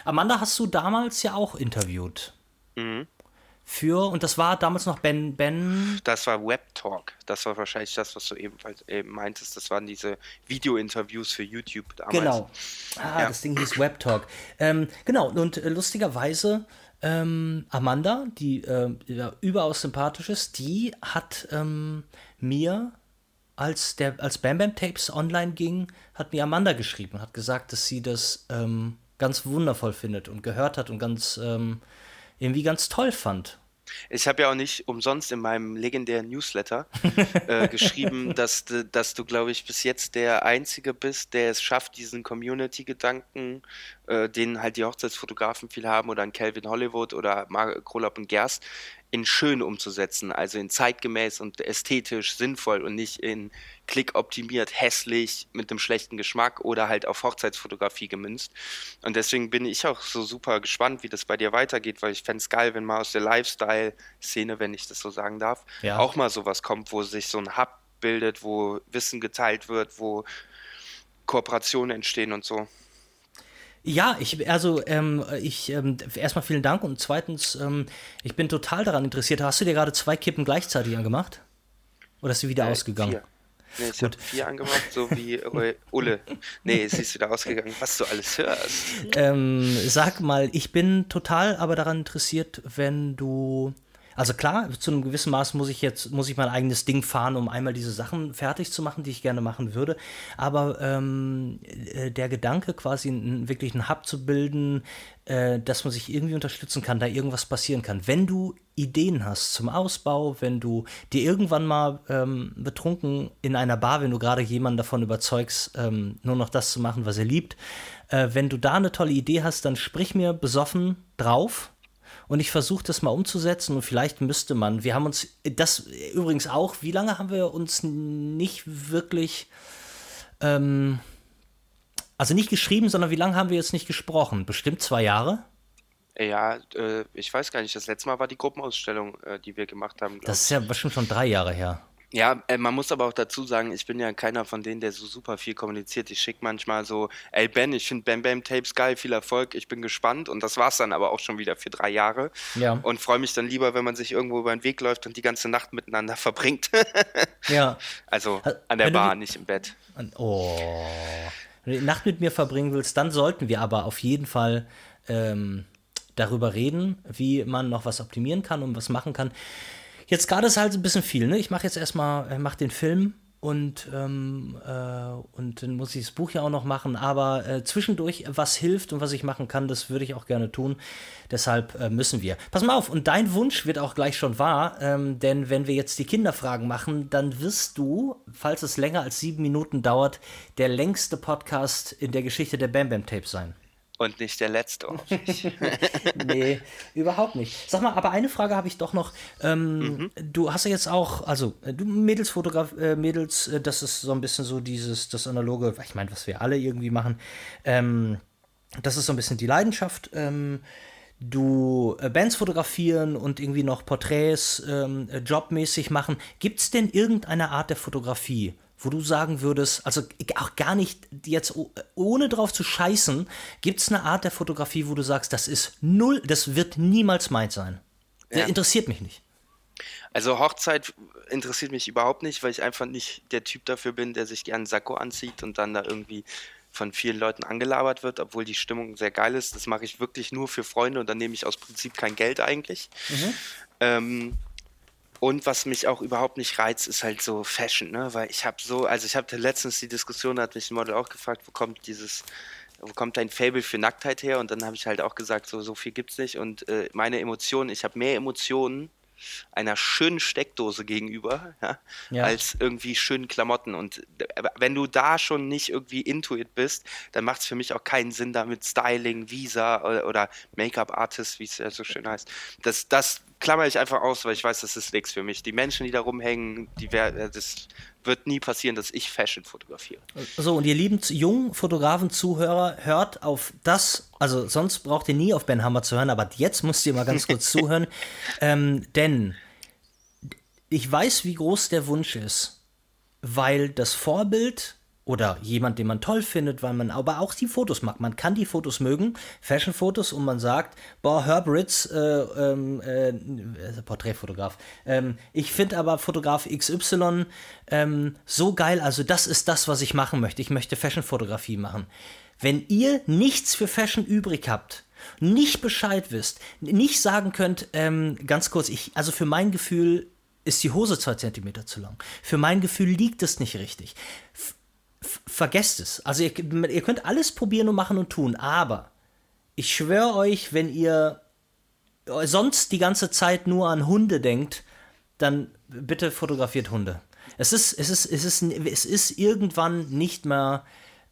Amanda hast du damals ja auch interviewt. Mhm. Für, und das war damals noch Ben, Ben, Das war Web Talk. Das war wahrscheinlich das, was du ebenfalls eben meintest. Das waren diese Video-Interviews für YouTube damals. genau. Ah, Ja. das Ding hieß Web Talk. Ähm, genau, und äh, lustigerweise, ähm, Amanda, die äh, ja, überaus sympathisch ist, die hat ähm, mir als der als Bam Bam Tapes online ging, hat mir Amanda geschrieben, hat gesagt, dass sie das ähm, ganz wundervoll findet und gehört hat und ganz ähm, irgendwie ganz toll fand. Ich habe ja auch nicht umsonst in meinem legendären Newsletter äh, geschrieben, dass, dass du, glaube ich, bis jetzt der Einzige bist, der es schafft, diesen Community-Gedanken, äh, den halt die Hochzeitsfotografen viel haben, oder ein Calvin Hollywood oder Mark Krolop und Gerst, in schön umzusetzen, also in zeitgemäß und ästhetisch sinnvoll und nicht in klickoptimiert, hässlich, mit einem schlechten Geschmack oder halt auf Hochzeitsfotografie gemünzt. Und deswegen bin ich auch so super gespannt, wie das bei dir weitergeht, weil ich fände es geil, wenn mal aus der Lifestyle-Szene, wenn ich das so sagen darf, ja. auch mal sowas kommt, wo sich so ein Hub bildet, wo Wissen geteilt wird, wo Kooperationen entstehen und so. Ja, ich, also ähm, ich ähm, erstmal vielen Dank und zweitens, ähm, ich bin total daran interessiert. Hast du dir gerade zwei Kippen gleichzeitig angemacht? Oder ist sie wieder äh, ausgegangen? Vier. Nee, ich habe vier angemacht, so wie Ulle. Nee, sie ist wieder ausgegangen, was du alles hörst. Ähm, sag mal, ich bin total aber daran interessiert, wenn du also klar, zu einem gewissen Maß muss ich jetzt, muss ich mein eigenes Ding fahren, um einmal diese Sachen fertig zu machen, die ich gerne machen würde. Aber ähm, äh, der Gedanke, quasi einen, wirklich einen Hub zu bilden, äh, dass man sich irgendwie unterstützen kann, da irgendwas passieren kann. Wenn du Ideen hast zum Ausbau, wenn du dir irgendwann mal ähm, betrunken in einer Bar, wenn du gerade jemanden davon überzeugst, ähm, nur noch das zu machen, was er liebt, äh, wenn du da eine tolle Idee hast, dann sprich mir besoffen drauf und ich versuche das mal umzusetzen und vielleicht müsste man, wir haben uns, das übrigens auch, wie lange haben wir uns nicht wirklich, ähm, also nicht geschrieben, sondern wie lange haben wir jetzt nicht gesprochen? Bestimmt zwei Jahre? Ja, äh, ich weiß gar nicht. Das letzte Mal war die Gruppenausstellung, äh, die wir gemacht haben. Das ist ja bestimmt schon drei Jahre her. Ja, äh, man muss aber auch dazu sagen, ich bin ja keiner von denen, der so super viel kommuniziert. Ich schicke manchmal so, ey Ben, ich finde Bam Bam Tapes geil, viel Erfolg, ich bin gespannt und das war's dann aber auch schon wieder für drei Jahre. Ja. Und freue mich dann lieber, wenn man sich irgendwo über den Weg läuft und die ganze Nacht miteinander verbringt. ja. Also an der Bar, nicht im Bett. Oh. Wenn du die Nacht mit mir verbringen willst, dann sollten wir aber auf jeden Fall ähm, darüber reden, wie man noch was optimieren kann und was machen kann. Jetzt gerade ist halt ein bisschen viel, ne? Ich mache jetzt erstmal, ich mache den Film und, ähm, äh, und dann muss ich das Buch ja auch noch machen. Aber äh, zwischendurch, was hilft und was ich machen kann, das würde ich auch gerne tun. Deshalb äh, müssen wir. Pass mal auf, und dein Wunsch wird auch gleich schon wahr, ähm, denn wenn wir jetzt die Kinderfragen machen, dann wirst du, falls es länger als sieben Minuten dauert, der längste Podcast in der Geschichte der Bam Bam Tape sein. Und nicht der letzte, nee, überhaupt nicht. Sag mal, aber eine Frage habe ich doch noch. Ähm, mhm. Du hast ja jetzt auch, also äh, du Mädelsfotograf, äh, Mädels, äh, das ist so ein bisschen so dieses, das analoge, ich meine, was wir alle irgendwie machen. Ähm, das ist so ein bisschen die Leidenschaft. Ähm, du äh, Bands fotografieren und irgendwie noch Porträts ähm, äh, jobmäßig machen. Gibt es denn irgendeine Art der Fotografie, wo du sagen würdest, also auch gar nicht jetzt ohne drauf zu scheißen, gibt es eine Art der Fotografie, wo du sagst, das ist null, das wird niemals meins sein. Ja. interessiert mich nicht. Also Hochzeit interessiert mich überhaupt nicht, weil ich einfach nicht der Typ dafür bin, der sich gern Sakko anzieht und dann da irgendwie von vielen Leuten angelabert wird, obwohl die Stimmung sehr geil ist. Das mache ich wirklich nur für Freunde und dann nehme ich aus Prinzip kein Geld eigentlich. Mhm. Ähm, und was mich auch überhaupt nicht reizt, ist halt so Fashion, ne? Weil ich habe so, also ich habe letztens die Diskussion, da hat mich ein Model auch gefragt, wo kommt dieses, wo kommt dein Fable für Nacktheit her? Und dann habe ich halt auch gesagt, so, so viel gibt's nicht. Und äh, meine Emotionen, ich habe mehr Emotionen einer schönen Steckdose gegenüber, ja, ja. als irgendwie schönen Klamotten. Und äh, wenn du da schon nicht irgendwie intuit bist, dann macht es für mich auch keinen Sinn, da mit Styling, Visa oder, oder Make-up-Artist, wie es ja so schön heißt. Das, das klammer ich einfach aus, weil ich weiß, das ist nichts für mich. Die Menschen, die da rumhängen, die wär, äh, das wird nie passieren, dass ich Fashion fotografiere. So, und ihr lieben jungen Fotografen, Zuhörer, hört auf das, also sonst braucht ihr nie auf Ben Hammer zu hören, aber jetzt müsst ihr mal ganz kurz zuhören, ähm, denn ich weiß, wie groß der Wunsch ist, weil das Vorbild oder jemand, den man toll findet, weil man aber auch die Fotos mag. Man kann die Fotos mögen, Fashion-Fotos, und man sagt, boah, Herb Ritz, äh, ähm, äh, Porträtfotograf. Ähm, ich finde aber Fotograf XY ähm, so geil, also das ist das, was ich machen möchte. Ich möchte Fashion-Fotografie machen. Wenn ihr nichts für Fashion übrig habt, nicht Bescheid wisst, nicht sagen könnt, ähm, ganz kurz, ich, also für mein Gefühl ist die Hose zwei Zentimeter zu lang. Für mein Gefühl liegt es nicht richtig. F vergesst es. Also ihr, ihr könnt alles probieren und machen und tun, aber ich schwöre euch, wenn ihr sonst die ganze Zeit nur an Hunde denkt, dann bitte fotografiert Hunde. Es ist, es ist, es ist, es ist irgendwann nicht mehr,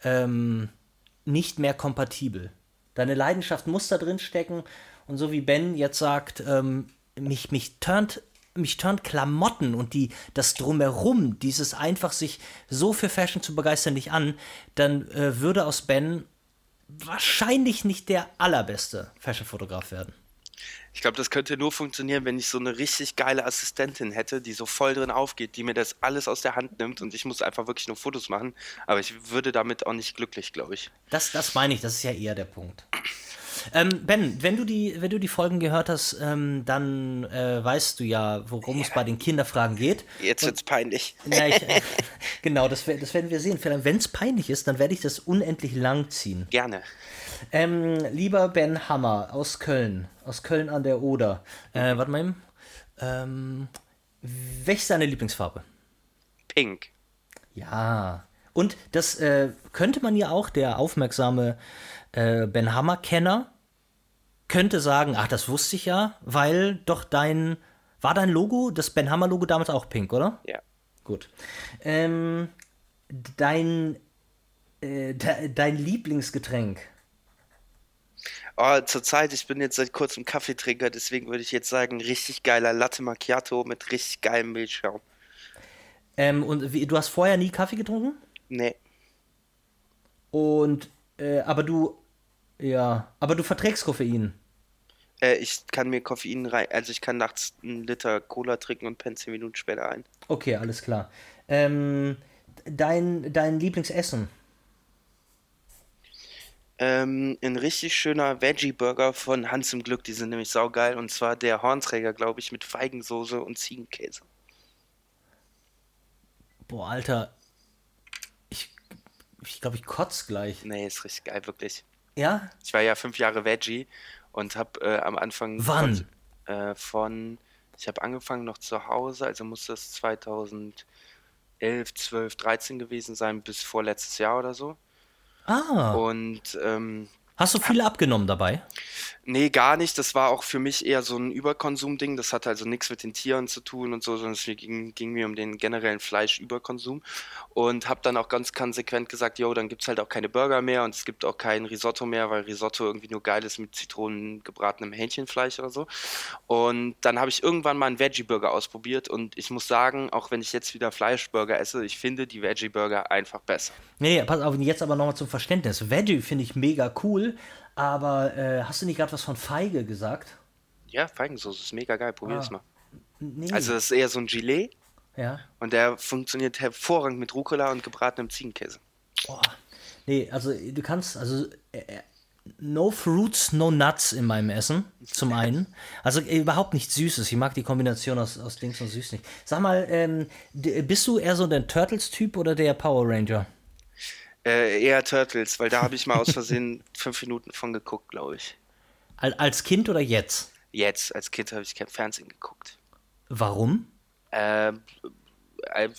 ähm, nicht mehr kompatibel. Deine Leidenschaft muss da drin stecken und so wie Ben jetzt sagt, ähm, mich, mich turnt mich turnt Klamotten und die, das Drumherum, dieses einfach sich so für Fashion zu begeistern nicht an, dann äh, würde aus Ben wahrscheinlich nicht der allerbeste Fashion-Fotograf werden. Ich glaube, das könnte nur funktionieren, wenn ich so eine richtig geile Assistentin hätte, die so voll drin aufgeht, die mir das alles aus der Hand nimmt und ich muss einfach wirklich nur Fotos machen. Aber ich würde damit auch nicht glücklich, glaube ich. Das, das meine ich, das ist ja eher der Punkt. Ähm, ben, wenn du die, wenn du die Folgen gehört hast, ähm, dann äh, weißt du ja, worum ja. es bei den Kinderfragen geht. Jetzt wird es peinlich. Ja, ich, äh, genau, das, das, werden wir sehen. Wenn es peinlich ist, dann werde ich das unendlich lang ziehen. Gerne. Ähm, lieber Ben Hammer aus Köln, aus Köln an der Oder. Äh, warte mal. Ähm, welche ist deine Lieblingsfarbe? Pink. Ja. Und das äh, könnte man ja auch, der aufmerksame äh, Ben Hammer-Kenner, könnte sagen, ach, das wusste ich ja, weil doch dein, war dein Logo, das Ben Hammer-Logo damals auch pink, oder? Ja. Gut. Ähm, dein, äh, de, dein Lieblingsgetränk? Oh, zurzeit, ich bin jetzt seit kurzem Kaffeetrinker, deswegen würde ich jetzt sagen, richtig geiler Latte Macchiato mit richtig geilem Milchschaum. Ähm, und wie, du hast vorher nie Kaffee getrunken? Nee. Und, äh, aber du, ja, aber du verträgst Koffein. Äh, ich kann mir Koffein rein, also ich kann nachts einen Liter Cola trinken und penne zehn Minuten später ein. Okay, alles klar. Ähm, dein, dein Lieblingsessen? Ähm, ein richtig schöner Veggie-Burger von Hans im Glück, die sind nämlich saugeil. Und zwar der Hornträger, glaube ich, mit Feigensoße und Ziegenkäse. Boah, Alter. Ich ich, glaube, ich kotze gleich. Nee, ist richtig geil, wirklich. Ja? Ich war ja fünf Jahre Veggie und habe äh, am Anfang Wann? Von, äh, von ich habe angefangen noch zu Hause, also muss das 2011, 12, 13 gewesen sein, bis vorletztes Jahr oder so. Ah. Und ähm, Hast du viele abgenommen dabei? Nee, gar nicht. Das war auch für mich eher so ein Überkonsum-Ding. Das hatte also nichts mit den Tieren zu tun und so, sondern es ging, ging mir um den generellen Fleischüberkonsum. Und habe dann auch ganz konsequent gesagt, yo, dann gibt es halt auch keine Burger mehr und es gibt auch kein Risotto mehr, weil Risotto irgendwie nur geil ist mit Zitronen gebratenem Hähnchenfleisch oder so. Und dann habe ich irgendwann mal einen Veggie-Burger ausprobiert und ich muss sagen, auch wenn ich jetzt wieder Fleischburger esse, ich finde die Veggie-Burger einfach besser. Nee, pass auf, jetzt aber nochmal zum Verständnis. Veggie finde ich mega cool, aber äh, hast du nicht gerade was von Feige gesagt? Ja, Feigensoße ist mega geil. Probier es ah. mal. Nee. Also, das ist eher so ein Gilet. Ja. Und der funktioniert hervorragend mit Rucola und gebratenem Ziegenkäse. Boah. Nee, also du kannst, also äh, äh no fruits, no nuts in meinem Essen, zum einen. Also äh, überhaupt nichts Süßes. Ich mag die Kombination aus, aus Dings und Süß nicht. Sag mal, ähm, bist du eher so der Turtles-Typ oder der Power Ranger? Äh, eher Turtles, weil da habe ich mal aus Versehen fünf Minuten von geguckt, glaube ich. Als Kind oder jetzt? Jetzt, als Kind habe ich kein Fernsehen geguckt. Warum? Äh, äh,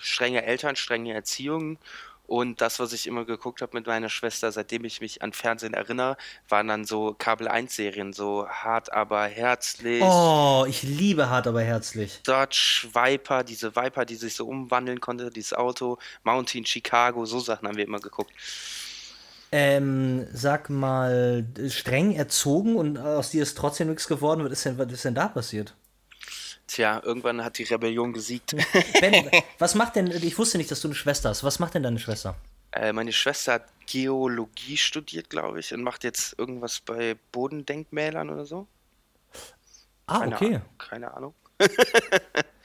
strenge Eltern, strenge Erziehung und das, was ich immer geguckt habe mit meiner Schwester, seitdem ich mich an Fernsehen erinnere, waren dann so Kabel-1-Serien, so Hart aber herzlich. Oh, ich liebe Hart aber herzlich. Dodge, Viper, diese Viper, die sich so umwandeln konnte, dieses Auto, Mountain, Chicago, so Sachen haben wir immer geguckt. Ähm, sag mal, streng erzogen und aus dir ist trotzdem nichts geworden. Was ist denn, was ist denn da passiert? Tja, irgendwann hat die Rebellion gesiegt. Ben, was macht denn, ich wusste nicht, dass du eine Schwester hast. Was macht denn deine Schwester? Äh, meine Schwester hat Geologie studiert, glaube ich, und macht jetzt irgendwas bei Bodendenkmälern oder so. Ah, keine okay. Ahnung, keine Ahnung.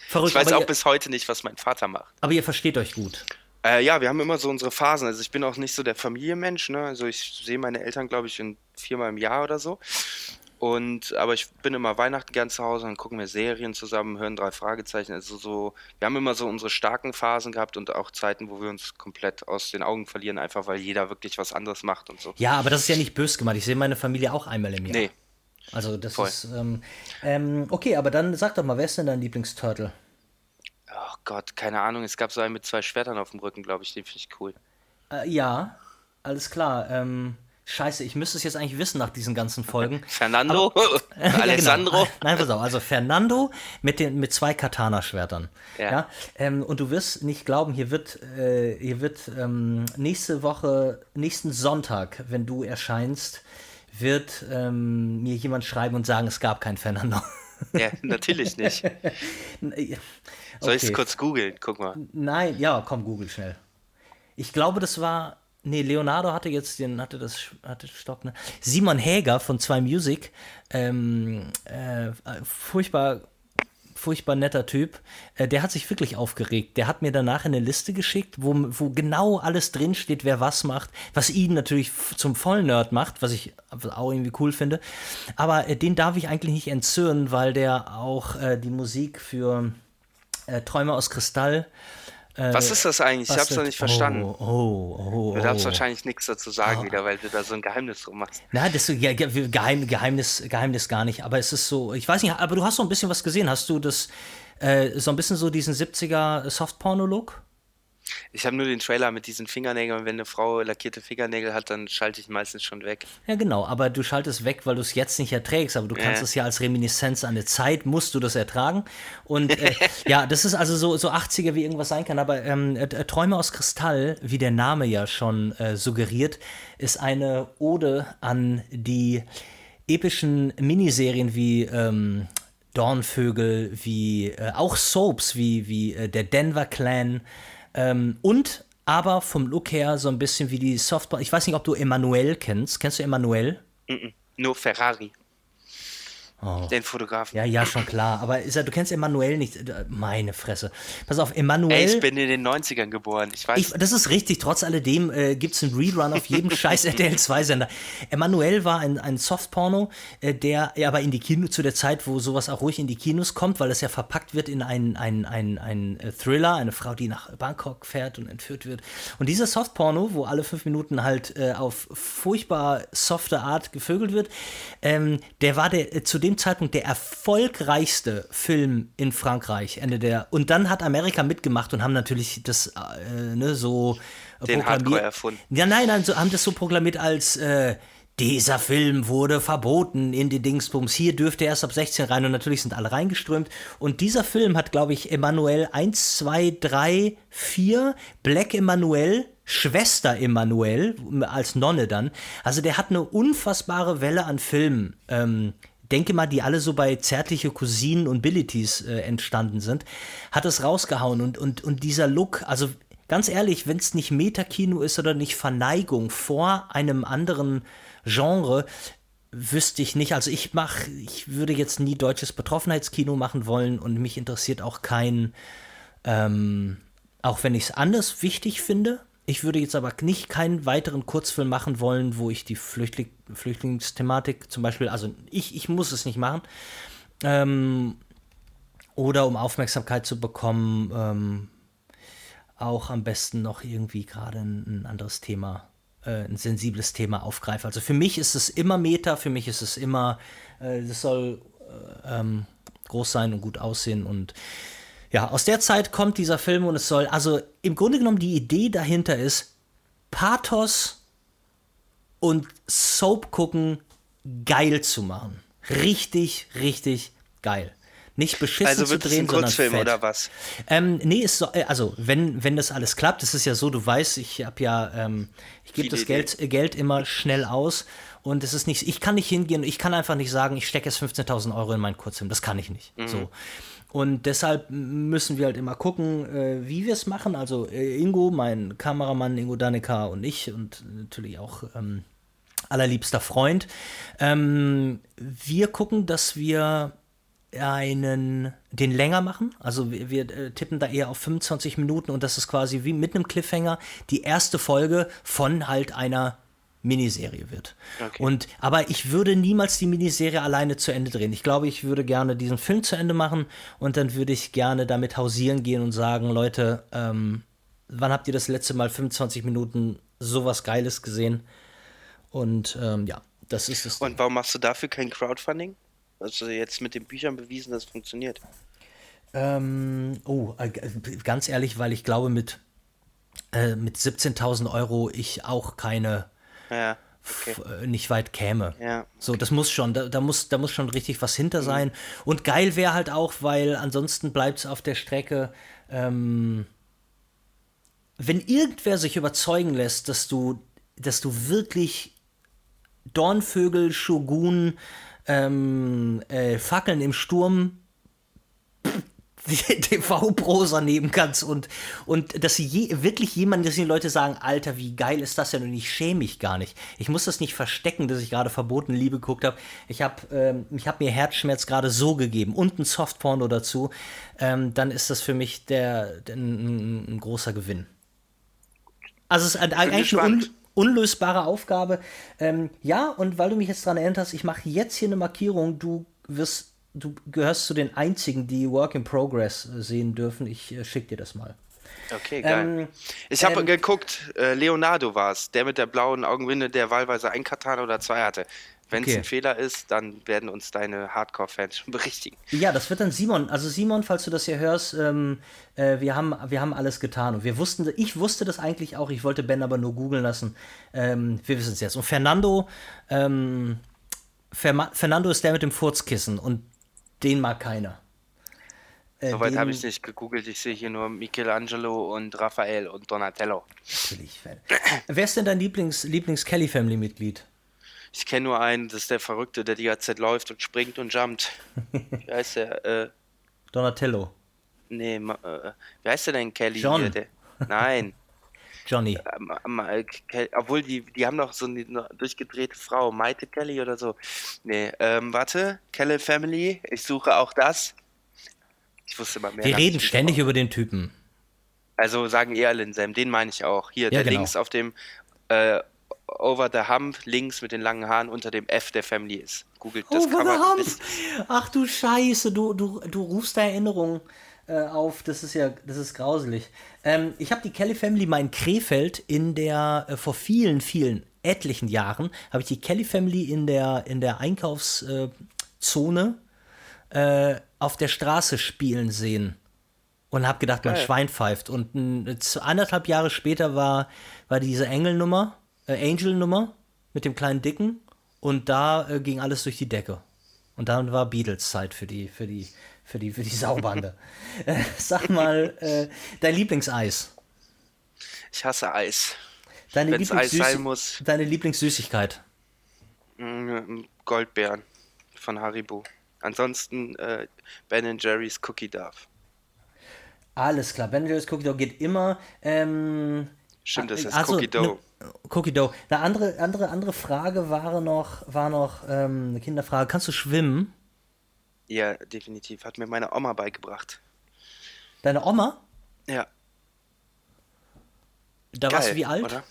Verrückt, ich weiß auch ihr, bis heute nicht, was mein Vater macht. Aber ihr versteht euch gut. Äh, ja, wir haben immer so unsere Phasen. Also ich bin auch nicht so der Familienmensch. Ne? Also ich sehe meine Eltern, glaube ich, in viermal im Jahr oder so. Und, aber ich bin immer Weihnachten gern zu Hause, dann gucken wir Serien zusammen, hören drei Fragezeichen. Also so, wir haben immer so unsere starken Phasen gehabt und auch Zeiten, wo wir uns komplett aus den Augen verlieren, einfach weil jeder wirklich was anderes macht und so. Ja, aber das ist ja nicht böse gemacht. Ich sehe meine Familie auch einmal im Jahr. Nee. Also das Voll. ist, ähm, ähm, okay, aber dann sag doch mal, wer ist denn dein Lieblingsturtle? Gott, keine Ahnung, es gab so einen mit zwei Schwertern auf dem Rücken, glaube ich, den finde ich cool. Äh, ja, alles klar. Ähm, scheiße, ich müsste es jetzt eigentlich wissen nach diesen ganzen Folgen. Fernando? Aber, Alessandro? Ja, genau. Nein, pass auf, also Fernando mit, den, mit zwei Katana-Schwertern. Ja. ja? Ähm, und du wirst nicht glauben, hier wird, äh, hier wird ähm, nächste Woche, nächsten Sonntag, wenn du erscheinst, wird ähm, mir jemand schreiben und sagen, es gab kein Fernando. Ja, natürlich nicht. okay. Soll ich es kurz googeln? Guck mal. Nein, ja, komm, google schnell. Ich glaube, das war. Nee, Leonardo hatte jetzt den, hatte das, hatte Stock, ne? Simon Häger von 2 Music, ähm, äh, furchtbar, furchtbar netter Typ, äh, der hat sich wirklich aufgeregt. Der hat mir danach eine Liste geschickt, wo, wo genau alles drinsteht, wer was macht, was ihn natürlich zum Vollnerd macht, was ich auch irgendwie cool finde. Aber äh, den darf ich eigentlich nicht entzürnen, weil der auch äh, die Musik für äh, Träume aus Kristall äh, Was ist das eigentlich? Ich hab's noch nicht verstanden. Oh, oh, oh, Du darfst oh. wahrscheinlich nichts dazu sagen wieder, weil du da so ein Geheimnis drum machst. Na, das ja, ge- Geheim, Geheimnis, Geheimnis gar nicht, aber es ist so, ich weiß nicht, aber du hast so ein bisschen was gesehen. Hast du das, äh, so ein bisschen so diesen 70er Softporno-Look? Ich habe nur den Trailer mit diesen Fingernägeln wenn eine Frau lackierte Fingernägel hat, dann schalte ich meistens schon weg. Ja, genau, aber du schaltest weg, weil du es jetzt nicht erträgst, aber du kannst Ja. es ja als Reminiszenz an eine Zeit, musst du das ertragen. Und äh, ja, das ist also so, so 80er, wie irgendwas sein kann, aber ähm, äh, Träume aus Kristall, wie der Name ja schon äh, suggeriert, ist eine Ode an die epischen Miniserien wie ähm, Dornvögel, wie äh, auch Soaps, wie, wie äh, der Denver Clan ähm, und aber vom Look her so ein bisschen wie die Softball. Ich weiß nicht, ob du Emanuel kennst. Kennst du Emanuel? Mhm. Nur Ferrari. Den Fotografen. Oh. Ja, ja, schon klar. Aber er, du kennst Emanuel nicht. Äh, Meine Fresse. Pass auf, Ey, Emanuel. ich bin in den 90ern geboren. Ich weiß. Ich, das ist richtig, trotz alledem äh, gibt es einen Rerun auf jedem scheiß RTL 2-Sender. Emanuel war ein, ein Softporno, äh, der ja, aber in die Kino zu der Zeit, wo sowas auch ruhig in die Kinos kommt, weil es ja verpackt wird in einen ein, ein, ein äh, Thriller, eine Frau, die nach Bangkok fährt und entführt wird. Und dieser Softporno, wo alle fünf Minuten halt äh, auf furchtbar softe Art gevögelt wird, ähm, der war der, äh, zu dem Zeitpunkt der erfolgreichste Film in Frankreich. Ende der. Und dann hat Amerika mitgemacht und haben natürlich das äh, ne, so äh, Den proklamiert- Hardcore erfunden. Ja, nein, nein, so, haben das so proklamiert als äh, dieser Film wurde verboten in die Dingsbums. Hier dürfte er erst ab 16 rein und natürlich sind alle reingeströmt. Und dieser Film hat, glaube ich, Emanuel 1, 2, 3, 4, Black Emanuel, Schwester Emanuel, als Nonne dann. Also der hat eine unfassbare Welle an Filmen. Ähm, denke mal, die alle so bei zärtliche Cousinen und Billities äh, entstanden sind, hat es rausgehauen. Und, und, und dieser Look, also ganz ehrlich, wenn es nicht Metakino ist oder nicht Verneigung vor einem anderen Genre, wüsste ich nicht. Also ich mache, ich würde jetzt nie deutsches Betroffenheitskino machen wollen und mich interessiert auch kein, ähm, auch wenn ich es anders wichtig finde. Ich würde jetzt aber nicht keinen weiteren Kurzfilm machen wollen, wo ich die Flüchtling Flüchtlingsthematik zum Beispiel, also ich, ich muss es nicht machen. Ähm, oder um Aufmerksamkeit zu bekommen, ähm, auch am besten noch irgendwie gerade ein, ein anderes Thema, äh, ein sensibles Thema aufgreife. Also für mich ist es immer Meta, für mich ist es immer, äh, das soll äh, ähm, groß sein und gut aussehen und ja, aus der Zeit kommt dieser Film und es soll, also im Grunde genommen die Idee dahinter ist, Pathos und Soap gucken geil zu machen. Richtig, richtig geil. Nicht beschissen Also zu drehen, ein sondern Kurzfilm fett. oder was? Ähm, nee, soll, äh, also wenn, wenn das alles klappt, es ist ja so, du weißt, ich habe ja, ähm, ich gebe das Geld, äh, Geld immer schnell aus und es ist nicht, ich kann nicht hingehen, ich kann einfach nicht sagen, ich stecke jetzt 15.000 Euro in meinen Kurzfilm, das kann ich nicht. So. Und deshalb müssen wir halt immer gucken, äh, wie wir es machen. Also äh, Ingo, mein Kameramann Ingo Daneka und ich und natürlich auch ähm, allerliebster Freund. Ähm, wir gucken, dass wir einen, den länger machen. Also wir, wir äh, tippen da eher auf 25 Minuten und das ist quasi wie mit einem Cliffhanger die erste Folge von halt einer Miniserie wird. Okay. Und aber ich würde niemals die Miniserie alleine zu Ende drehen. Ich glaube, ich würde gerne diesen Film zu Ende machen und dann würde ich gerne damit hausieren gehen und sagen, Leute, ähm, wann habt ihr das letzte Mal 25 Minuten sowas Geiles gesehen? Und ähm, ja, das ist es. Und warum machst du dafür kein Crowdfunding? Hast du jetzt mit den Büchern bewiesen, dass es funktioniert? Ähm, oh, äh, ganz ehrlich, weil ich glaube, mit, äh, mit 17.000 Euro ich auch keine. Ja. Okay. Äh, nicht weit käme. Ja. So, das muss schon, da, da, muss, da muss schon richtig was hinter mhm. sein. Und geil wäre halt auch, weil ansonsten bleibt es auf der Strecke. Ähm, wenn irgendwer sich überzeugen lässt, dass du, dass du wirklich Dornvögel, Shogun, ähm, äh, Fackeln im Sturm TV-Prosa nehmen kannst und, und dass sie je, wirklich jemand, dass die Leute sagen, Alter, wie geil ist das denn und ich schäme mich gar nicht. Ich muss das nicht verstecken, dass ich gerade verboten Liebe geguckt habe. Ich habe ähm, hab mir Herzschmerz gerade so gegeben und ein Softporno dazu. Ähm, dann ist das für mich der, der ein, ein, großer Gewinn. Also es ist eigentlich eine un unlösbare Aufgabe. Ähm, ja, und weil du mich jetzt daran erinnerst, ich mache jetzt hier eine Markierung, du wirst du gehörst zu den einzigen, die Work in Progress sehen dürfen. Ich äh, schicke dir das mal. Okay, geil. Ähm, ich habe ähm, geguckt, äh, Leonardo war es, der mit der blauen Augenwinde, der wahlweise ein Katana oder zwei hatte. Wenn es okay. ein Fehler ist, dann werden uns deine Hardcore-Fans schon berichtigen. Ja, das wird dann Simon. Also Simon, falls du das hier hörst, ähm, äh, wir, haben, wir haben alles getan. Und wir wussten, ich wusste das eigentlich auch, ich wollte Ben aber nur googeln lassen. Ähm, wir wissen es jetzt. Und Fernando, ähm, Fernando ist der mit dem Furzkissen und den mag keiner. Äh, Soweit habe ich nicht gegoogelt. Ich sehe hier nur Michelangelo und Raphael und Donatello. Natürlich. Wer ist denn dein Lieblings, Lieblings Kelly Family Mitglied? Ich kenne nur einen, das ist der Verrückte, der die ganze Zeit läuft und springt und jumpt. Wie heißt der? Äh, Donatello. Nee, äh, wie heißt der denn Kelly? John. Hier, der, nein. Johnny. Äh, obwohl, die, die haben doch so eine durchgedrehte Frau, Maite Kelly oder so. Nee, ähm, warte, Kelly Family, ich suche auch das. Ich wusste mal mehr. Wir reden ständig über den Typen. Also sagen eher Linsam, den meine ich auch. Hier, ja, der genau. links auf dem äh, Over the Hump, links mit den langen Haaren unter dem F der Family ist. Googelt das Over the Hump! Ach du Scheiße, du, du, du rufst da Erinnerungen äh, auf. Das ist ja, das ist grauselig. Ähm, ich habe die Kelly Family mal in Krefeld in der, äh, vor vielen, vielen, etlichen Jahren, habe ich die Kelly Family in der, in der Einkaufszone äh, auf der Straße spielen sehen. Und habe gedacht, mein Schwein pfeift. Und ein, anderthalb Jahre später war, war diese Engelnummer, äh, Angel-Nummer mit dem kleinen Dicken. Und da äh, ging alles durch die Decke. Und dann war Beatles-Zeit für die, für die für die, für die Saubande. äh, sag mal, äh, dein Lieblingseis. Ich hasse Eis. Deine, Lieblings Eis sein muss. deine Lieblingssüßigkeit. Mm, Goldbeeren von Haribo. Ansonsten äh, Ben Jerry's Cookie Duff. Alles klar, Ben Jerry's Cookie Dough geht immer. Ähm, Stimmt, das ist also, Cookie Dough. Ne, Cookie Dough. Eine andere, andere, andere Frage war noch, war noch ähm, eine Kinderfrage. Kannst du schwimmen? Ja, definitiv. Hat mir meine Oma beigebracht. Deine Oma? Ja. Da Geil, warst du wie alt? Oder?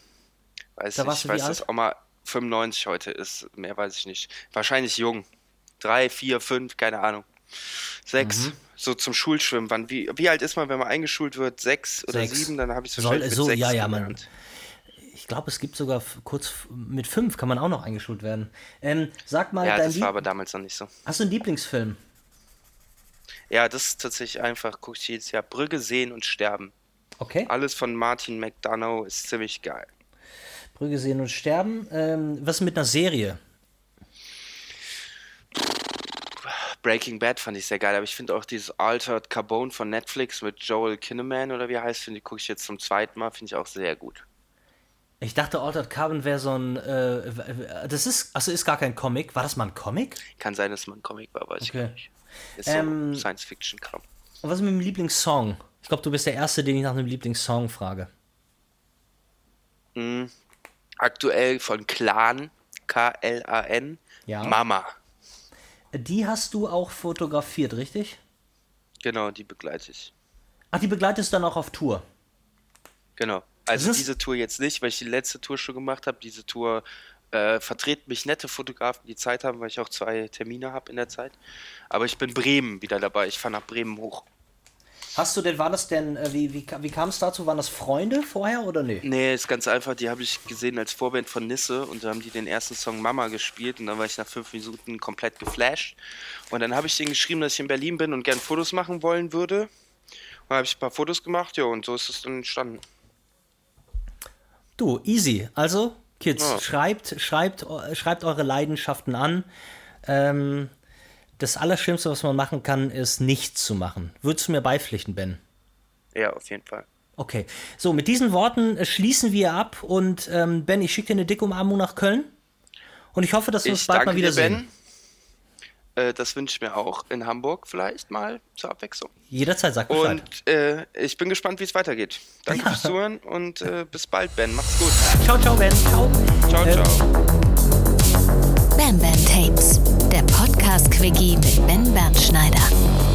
Weiß da ich, ich weiß, dass Oma 95 heute ist. Mehr weiß ich nicht. Wahrscheinlich jung. Drei, vier, fünf, keine Ahnung. Sechs. Mhm. So zum Schulschwimmen. Wann, wie, wie alt ist man, wenn man eingeschult wird? Sechs oder sechs. sieben? Dann habe ich so Soll, mit so, sechs ja, ja, man. Ich glaube, es gibt sogar kurz mit fünf kann man auch noch eingeschult werden. Ähm, sag mal, ja, das war aber damals noch nicht so. Hast du einen Lieblingsfilm? Ja, das ist tatsächlich einfach, gucke ich jedes Jahr. Brügge sehen und sterben. Okay. Alles von Martin McDonough ist ziemlich geil. Brügge sehen und sterben. Ähm, was mit einer Serie? Breaking Bad fand ich sehr geil, aber ich finde auch dieses Altered Carbone von Netflix mit Joel Kinnaman oder wie er heißt, finde ich, gucke ich jetzt zum zweiten Mal, finde ich auch sehr gut. Ich dachte, Altered Carbon wäre so ein. Äh, das ist. Also ist gar kein Comic. War das mal ein Comic? Kann sein, dass es mal ein Comic war, weiß okay. ich nicht. Ist ähm, so Science-Fiction-Kram. Und was ist mit dem Lieblingssong? Ich glaube, du bist der Erste, den ich nach einem Lieblingssong frage. Mhm. Aktuell von Clan, K-L-A-N, ja. Mama. Die hast du auch fotografiert, richtig? Genau, die begleite ich. Ach, die begleitest du dann auch auf Tour? Genau. Also diese Tour jetzt nicht, weil ich die letzte Tour schon gemacht habe. Diese Tour äh, vertreten mich nette Fotografen, die Zeit haben, weil ich auch zwei Termine habe in der Zeit. Aber ich bin Bremen wieder dabei. Ich fahre nach Bremen hoch. Hast du denn, war das denn, äh, wie, wie, wie kam es dazu? Waren das Freunde vorher oder nee? Nee, ist ganz einfach. Die habe ich gesehen als Vorband von Nisse und da haben die den ersten Song Mama gespielt und dann war ich nach fünf Minuten komplett geflasht. Und dann habe ich denen geschrieben, dass ich in Berlin bin und gern Fotos machen wollen würde. Und habe ich ein paar Fotos gemacht, ja, und so ist es dann entstanden. Du, easy. Also, Kids, ja. schreibt, schreibt, schreibt eure Leidenschaften an. Ähm, das Allerschlimmste, was man machen kann, ist nichts zu machen. Würdest du mir beipflichten, Ben? Ja, auf jeden Fall. Okay. So, mit diesen Worten äh, schließen wir ab und ähm, Ben, ich schicke dir eine dicke Umarmung nach Köln. Und ich hoffe, dass wir uns bald mal wiedersehen. Ben. Äh, das wünsche ich mir auch in Hamburg vielleicht mal zur Abwechslung. Jederzeit, sag Bescheid. Und äh, ich bin gespannt, wie es weitergeht. Danke ja. fürs Zuhören und äh, bis bald, Ben. Macht's gut. Ciao, ciao, Ben. Ciao. Ciao, ciao. Bam Bam Tapes, der Podcast-Quickie mit Ben Bernschneider.